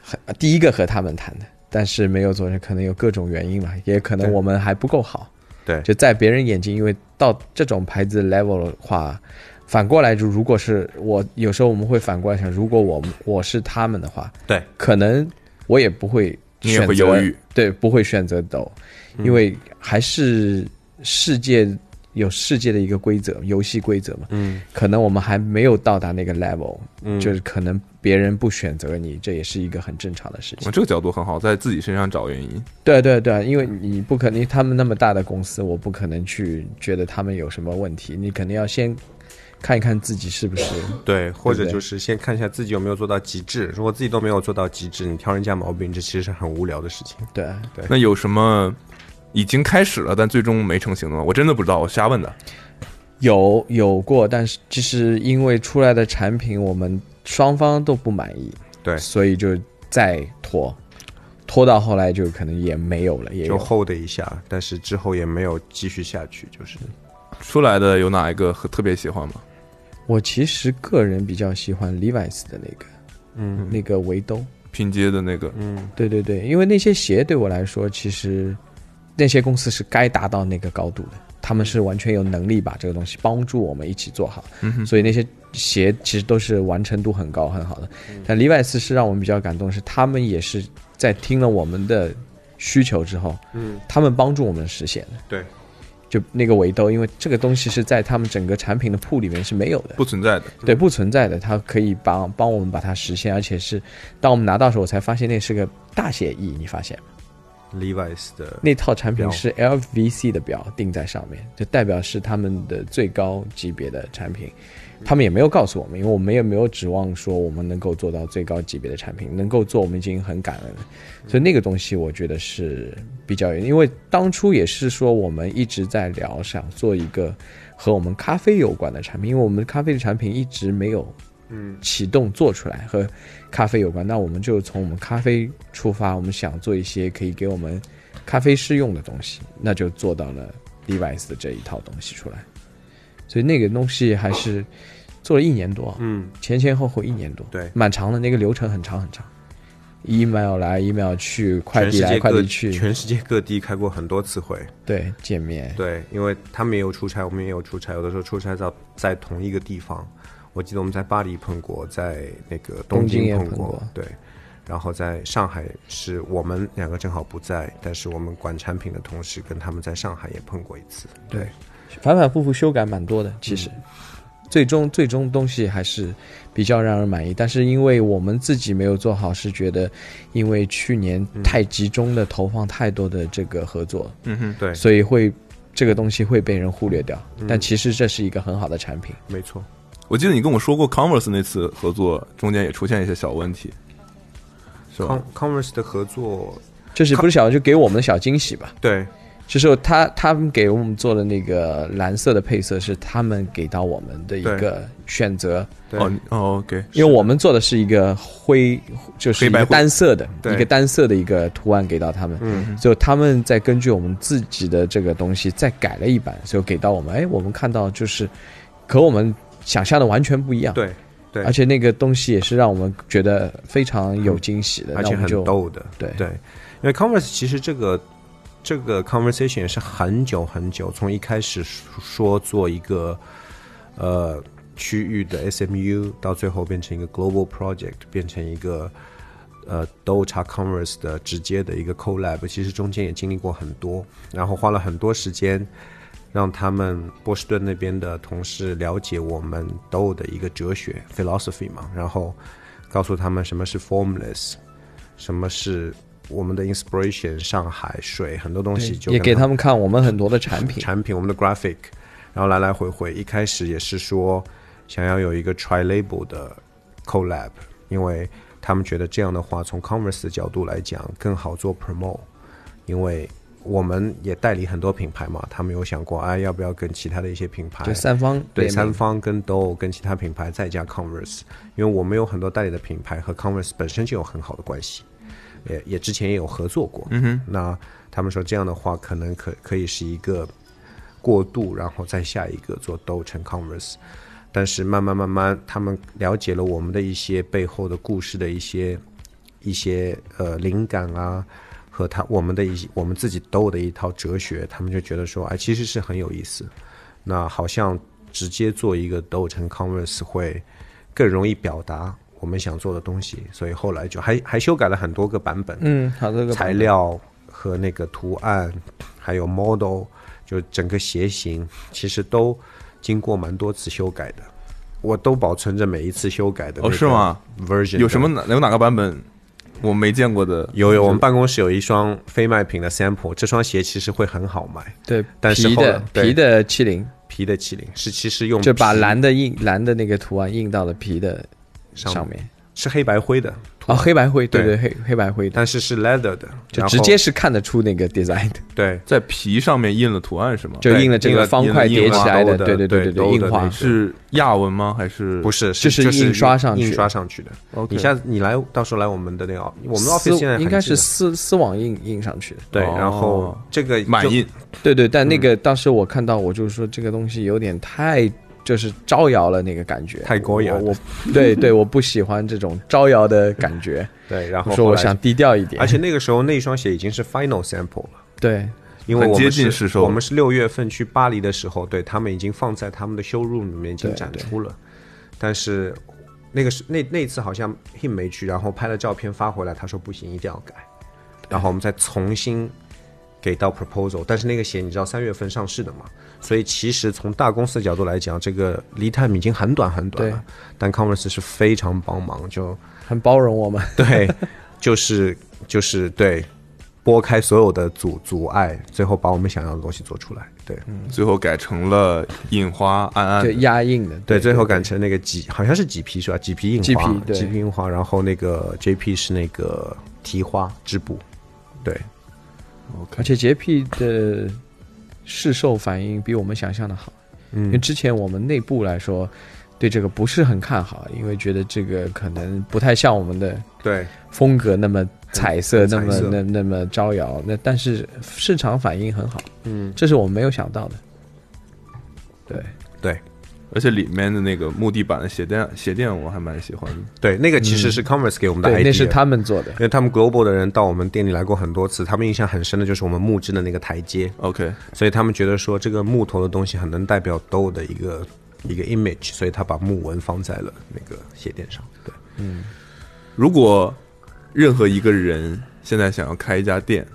很第一个和他们谈的，但是没有做成，可能有各种原因嘛，也可能我们还不够好。对就在别人眼睛，因为到这种牌子 level 的话，反过来就如果是我，有时候我们会反过来想，如果我我是他们的话，对，可能我也不会你也选犹豫，对，不会选择抖，因为还是世界有世界的一个规则，游戏规则嘛，嗯。可能我们还没有到达那个 level，、嗯，就是可能别人不选择你，这也是一个很正常的事情。啊。这个角度很好，在自己身上找原因。对对对，因为你不可能，他们那么大的公司，我不可能去觉得他们有什么问题，你肯定要先看一看自己是不是对，或者就是先看一下自己有没有做到极致。如果自己都没有做到极致，你挑人家毛病，这其实是很无聊的事情。对对。那有什么已经开始了，但最终没成型的吗？我真的不知道，我瞎问的。有有过，但是其实因为出来的产品我们双方都不满意，对所以就再拖，拖到后来就可能也没有了，也就 hold 一下，但是之后也没有继续下去，就是出来的有哪一个特别喜欢吗？我其实个人比较喜欢 Levi's 的那个，嗯。那个围兜，拼接的那个，嗯。对对对，因为那些鞋对我来说，其实那些公司是该达到那个高度的，他们是完全有能力把这个东西帮助我们一起做好，嗯，所以那些鞋其实都是完成度很高很好的。但 Levi's 是让我们比较感动是，他们也是在听了我们的需求之后，嗯，他们帮助我们实现的。对，就那个围兜，因为这个东西是在他们整个产品的铺里面是没有的，不存在的。对，不存在的，它可以帮帮我们把它实现，而且是当我们拿到的时候，我才发现那是个大写意你发现吗 Levi's 的那套产品是 LVC 的表定在上面，就代表是他们的最高级别的产品。他们也没有告诉我们，因为我们也没有指望说我们能够做到最高级别的产品，能够做我们已经很感恩了。所以那个东西我觉得是比较，因为当初也是说我们一直在聊想做一个和我们咖啡有关的产品，因为我们咖啡的产品一直没有嗯。启动做出来和咖啡有关，那我们就从我们咖啡出发，我们想做一些可以给我们咖啡师用的东西，那就做到了 Levi's 的这一套东西出来。所以那个东西还是做了一年多，嗯，前前后后一年多，对，蛮长的，那个流程很长很长，email 来 email 去，快递来快递去，全世界各地开过很多次会，对，见面，对，因为他们也有出差，我们也有出差，有的时候出差到在同一个地方。我记得我们在巴黎碰过，在那个东东京也碰碰过。对。然后在上海是我们两个正好不在，但是我们管产品的同事跟他们在上海也碰过一次。对，反反复复修改蛮多的，其实，最终最终东西还是比较让人满意。但是因为我们自己没有做好，是觉得因为去年太集中的投放太多的这个合作，嗯哼，对，所以会这个东西会被人忽略掉。但其实这是一个很好的产品。没错。我记得你跟我说过 Converse 那次合作中间也出现一些小问题，是吧 Con？Converse 的合作，就是不是小就给我们的小惊喜吧？对就是他他们给我们做的那个蓝色的配色是他们给到我们的一个选择，对、哦哦，OK，因为我们做的是一个灰，就是一个黑白灰单色的一个单色的一个图案给到他们，嗯，就他们再根据我们自己的这个东西再改了一版，所以给到我们，哎，我们看到就是和我们想象的完全不一样，对对，而且那个东西也是让我们觉得非常有惊喜的，而且很那我们就逗的，对。对，因为 Converse 其实这个这个 conversation 是很久很久，从一开始说做一个呃区域的 SMU，到最后变成一个 global project，变成一个呃 Do 查 Converse 的直接的一个 collab，其实中间也经历过很多，然后花了很多时间。让他们波士顿那边的同事了解我们 Do 的一个哲学 philosophy 嘛，然后告诉他们什么是 formless，什么是我们的 inspiration，上海水很多东西就跟也给他们看我们很多的产品，产品，我们的 graphic，然后来来回回，一开始也是说想要有一个 tri label 的 collab，因为他们觉得这样的话，从 Converse 的角度来讲更好做 promote，因为我们也代理很多品牌嘛，他们有想过，哎，要不要跟其他的一些品牌就三方对三方跟 Do 跟其他品牌再加 Converse，因为我们有很多代理的品牌和 Converse 本身就有很好的关系，也也之前也有合作过。嗯哼，那他们说这样的话，可能可可以是一个过渡，然后再下一个做 Do 成 Converse。但是慢慢慢慢，他们了解了我们的一些背后的故事的一些一些呃灵感啊，和他我们的一些我们自己斗的一套哲学，他们就觉得说，哎，其实是很有意思。那好像直接做一个斗成 Converse 会更容易表达我们想做的东西，所以后来就还还修改了很多个版本，嗯，好这个材料和那个图案，还有 model，就整个鞋型，其实都经过蛮多次修改的。我都保存着每一次修改的哦是吗？version 有什么哪有哪个版本我没见过的？有有，我们办公室有一双非卖品的 sample，这双鞋其实会很好卖，对，但是皮的皮的七零，皮的麒麟是其实用就把蓝的印蓝的那个图案印到了皮的上上面。是黑白灰的，哦，黑白灰，对对。对，黑黑白灰的，但是是 leather 的，就直接是看得出那个 design 的，对。在皮上面印了图案是吗？就印了这个方块叠起来的，对对对对对，印花。是亚文吗？还是？不是就是印刷上去。印刷上去的。OK 你下次你来，到时候来我们的那个，我们的 office 现在应该是丝丝网印印上去的。对，哦。然后这个满印？对对，但那个当时我看到，我就是说这个东西有点太就是招摇了那个感觉，太高雅了我我对对，我不喜欢这种招摇的感觉。对，然后我说我想低调一点，而且那个时候那双鞋已经是 final sample 了。对很接因为我们是近市售我们是六月份去巴黎的时候，对他们已经放在他们的 showroom 里面已经展出了，但是那个是那那次好像 him 没去，然后拍了照片发回来，他说不行，一定要改，然后我们再重新给到 proposal，但是那个鞋你知道三月份上市的嘛，所以其实从大公司的角度来讲，这个 lead time 已经很短很短了，但 Converse 是非常帮忙，就很包容我们。对，就是就是对，拨开所有的阻阻碍，最后把我们想要的东西做出来。对、最后改成了印花暗暗对。压印的，对，最后改成那个麂，好像是麂皮是吧？麂皮印花，麂皮对麂皮印花，然后那个 JP 是那个提花织布。对，而且洁癖的市售反应比我们想象的好。嗯因为嗯，之前我们内部来说，对这个不是很看好，因为觉得这个可能不太像我们的对，风格那么彩色，那么那那么招摇。那但是市场反应很好，嗯，这是我们没有想到的。对，对。而且里面的那个木地板的鞋垫，鞋垫我还蛮喜欢的。对，那个其实是 Converse 给我们的 idea，、对，那是他们做的因。为他们 Global 的人到我们店里来过很多次，他们印象很深的就是我们木质的那个台阶，OK，所以他们觉得说这个木头的东西很能代表 Do 的一个一个 image，所以他把木纹放在了那个鞋垫上。对，嗯如果任何一个人现在想要开一家店，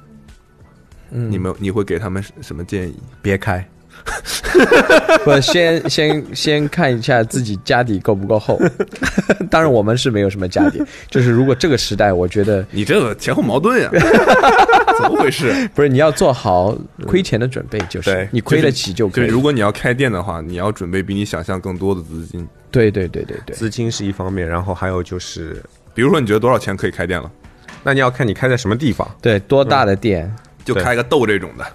嗯你们你会给他们什么建议？别开，不，先先先看一下自己家底够不够厚。当然，我们是没有什么家底。就是如果这个时代，我觉得你这个前后矛盾呀，怎么回事？不是你要做好亏钱的准备，就是对你亏得起就可以。就是如果你要开店的话，你要准备比你想象更多的资金。对对对对对，资金是一方面，然后还有就是，比如说你觉得多少钱可以开店了？那你要看你开在什么地方。对多大的店？对就开个豆这种的，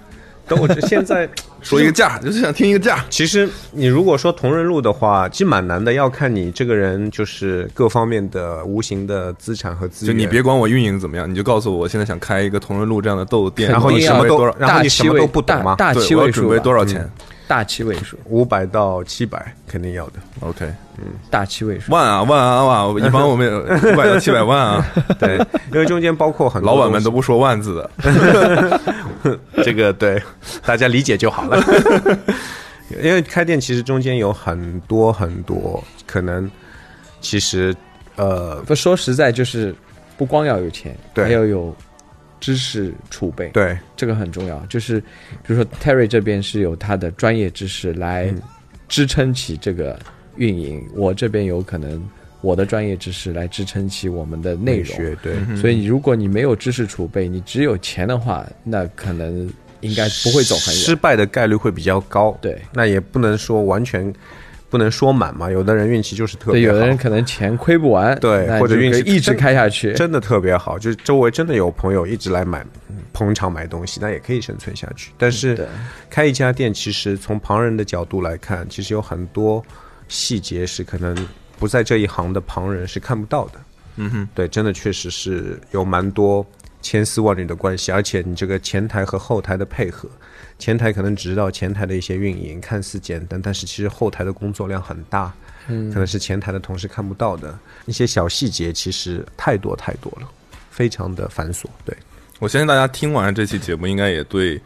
等我这现在 说一个价，就是想听一个价。其实你如果说同仁路的话，其实蛮难的，要看你这个人就是各方面的无形的资产和资源就源。你别管我运营怎么样，你就告诉我，我现在想开一个同仁路这样的豆店，然后你什么都？然后大你什么都不懂吗大大对，七位准备多少钱大七位数，五百到七百肯定要的。？OK，嗯大七位数。万啊万啊万啊！一般我们 五百到七百万啊，对，因为中间包括很多老板们都不说万字的。这个对大家理解就好了。因为开店其实中间有很多很多可能，其实呃不说实在，就是不光要有钱，对还要有知识储备，对这个很重要。就是比如说 Terry 这边是有他的专业知识来嗯支撑起这个运营，我这边有可能我的专业知识来支撑起我们的内容。学对。所以，如果你没有知识储备，你只有钱的话，那可能应该不会走很远失。败的概率会比较高。对那也不能说完全不能说满嘛，有的人运气就是特，别好，有的人可能钱亏不完，对或者运气一直开下去。真的特别好，就是周围真的有朋友一直来买捧场买东西，那也可以生存下去。但是开一家店，其实从旁人的角度来看，其实有很多细节是可能不在这一行的旁人是看不到的。嗯哼，对，真的确实是有蛮多千丝万缕的关系，而且你这个前台和后台的配合，前台可能只知道前台的一些运营看似简单，但是其实后台的工作量很大，嗯，可能是前台的同事看不到的一些小细节，其实太多太多了，非常的繁琐。对，我相信大家听完这期节目，应该也对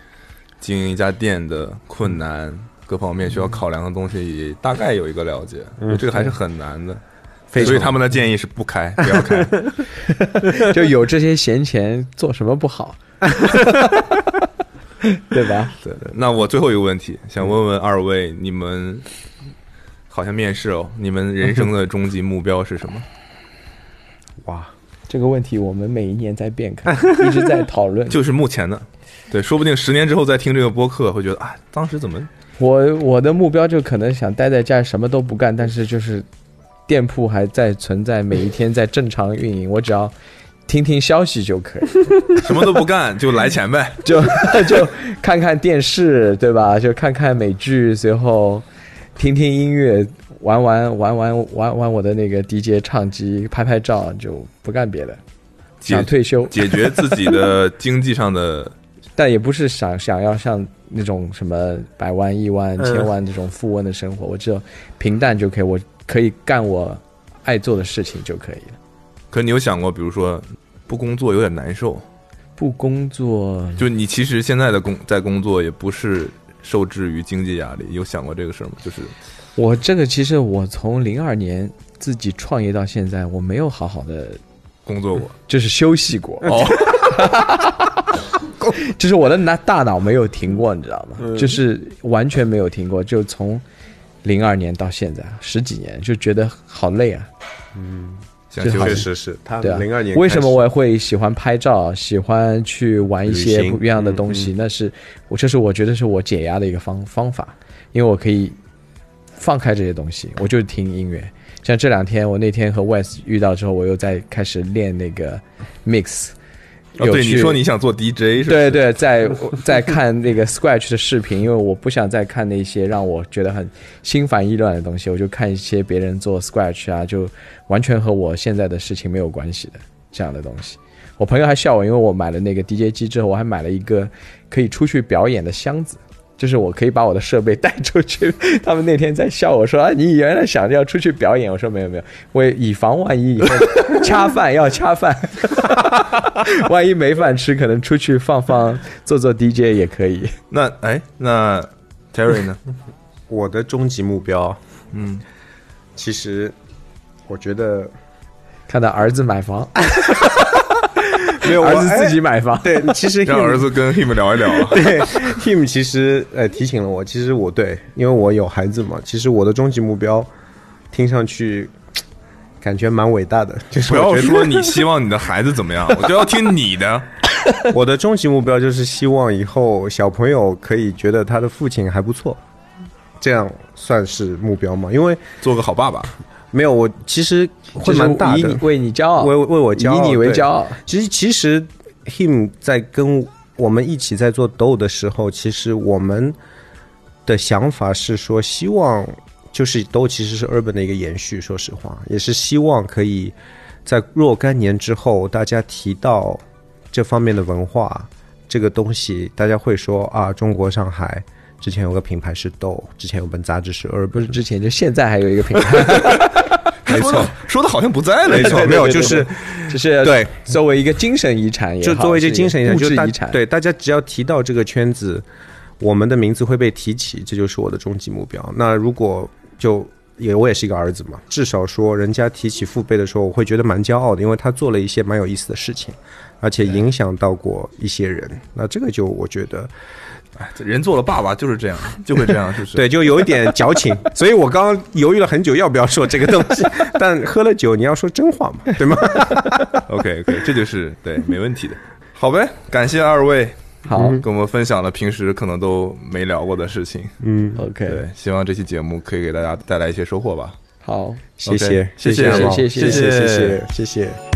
经营一家店的困难各方面需要考量的东西，也大概有一个了解。这个还是很难的。所以他们的建议是不开，不要开。就有这些闲钱，做什么不好？对吧？对对。那我最后一个问题，想问问二位，你们好像面试哦，你们人生的终极目标是什么？哇，这个问题我们每一年在变看，一直在讨论。就是目前的。对，说不定十年之后再听这个播客，会觉得啊，当时怎么我我的目标就可能想待在家里什么都不干，但是就是店铺还在存在，每一天在正常运营，我只要听听消息就可以，什么都不干就来钱呗？就 就看看电视，对吧？就看看美剧，随后听听音乐，玩玩玩玩玩玩我的那个 DJ 唱机，拍拍照，就不干别的。解想退休，解决自己的经济上的但也不是想想要像那种什么百万、亿万、嗯千万这种富翁的生活，我只有平淡就可以，我可以干我爱做的事情就可以了。可你有想过，比如说不工作有点难受，不工作，就你其实现在的工在工作也不是受制于经济压力，有想过这个事儿吗？就是我这个其实我从零二年自己创业到现在，我没有好好的工作过就是休息过，哦，就是我的脑大脑没有停过，你知道吗？就是完全没有停过，就从零二年到现在十几年，就觉得好累啊。想休息。确实是他零二年为什么我会喜欢拍照，喜欢去玩一些不一样的东西？那是我这是我觉得是我解压的一个方方法，因为我可以放开这些东西，我就听音乐。像这两天，我那天和 Wes 遇到之后，我又在开始练那个 mix。哦，对，你说你想做 DJ 是吧？对对，在 在看那个 Scratch 的视频，因为我不想再看那些让我觉得很心烦意乱的东西，我就看一些别人做 Scratch 啊，就完全和我现在的事情没有关系的这样的东西。我朋友还笑我，因为我买了那个 DJ 机之后，我还买了一个可以出去表演的箱子。就是我可以把我的设备带出去，他们那天在笑我说啊，你原来想着要出去表演，我说没有没有，我以防万一以后恰饭要恰饭，万一没饭吃，可能出去放放做做 DJ 也可以。那哎，那 Terry 呢？我的终极目标，嗯，其实我觉得看到儿子买房，没有儿子自己买房，对，其实 让儿子跟 him 聊一聊啊。对 him 其实呃提醒了我，其实我对，因为我有孩子嘛，其实我的终极目标听上去感觉蛮伟大的，就是不要我觉得说你希望你的孩子怎么样，我就要听你的。我的终极目标就是希望以后小朋友可以觉得他的父亲还不错。这样算是目标吗？因为做个好爸爸，没有我其实会蛮大的以你，为你骄傲，为为我骄傲，以你为骄傲。其实其实 him 在跟我们一起在做斗的时候，其实我们的想法是说，希望就是斗其实是 urban 的一个延续，说实话，也是希望可以在若干年之后，大家提到这方面的文化这个东西，大家会说啊，中国上海。之前有个品牌是豆，之前有本杂志是 urban，不是之前就现在还有一个品牌，没错。说的，好像不在了，没错，没有，就是就是对。作为一个精神遗产也好，就作为这精神遗产，是遗产，对大家只要提到这个圈子，我们的名字会被提起，这就是我的终极目标。那如果就也我也是一个儿子嘛，至少说人家提起父辈的时候，我会觉得蛮骄傲的，因为他做了一些蛮有意思的事情，而且影响到过一些人。那这个就我觉得哎，人做了爸爸就是这样，就会这样，就是对，就有一点矫情。所以我刚刚犹豫了很久要不要说这个东西，但喝了酒，你要说真话嘛，对吗？OK，OK，这就是对，没问题的。好呗，感谢二位，好，跟我们分享了平时可能都没聊过的事情。嗯，OK，对，希望这期节目可以给大家带来一些收获吧。好，谢谢，谢谢，谢谢，谢谢，谢谢。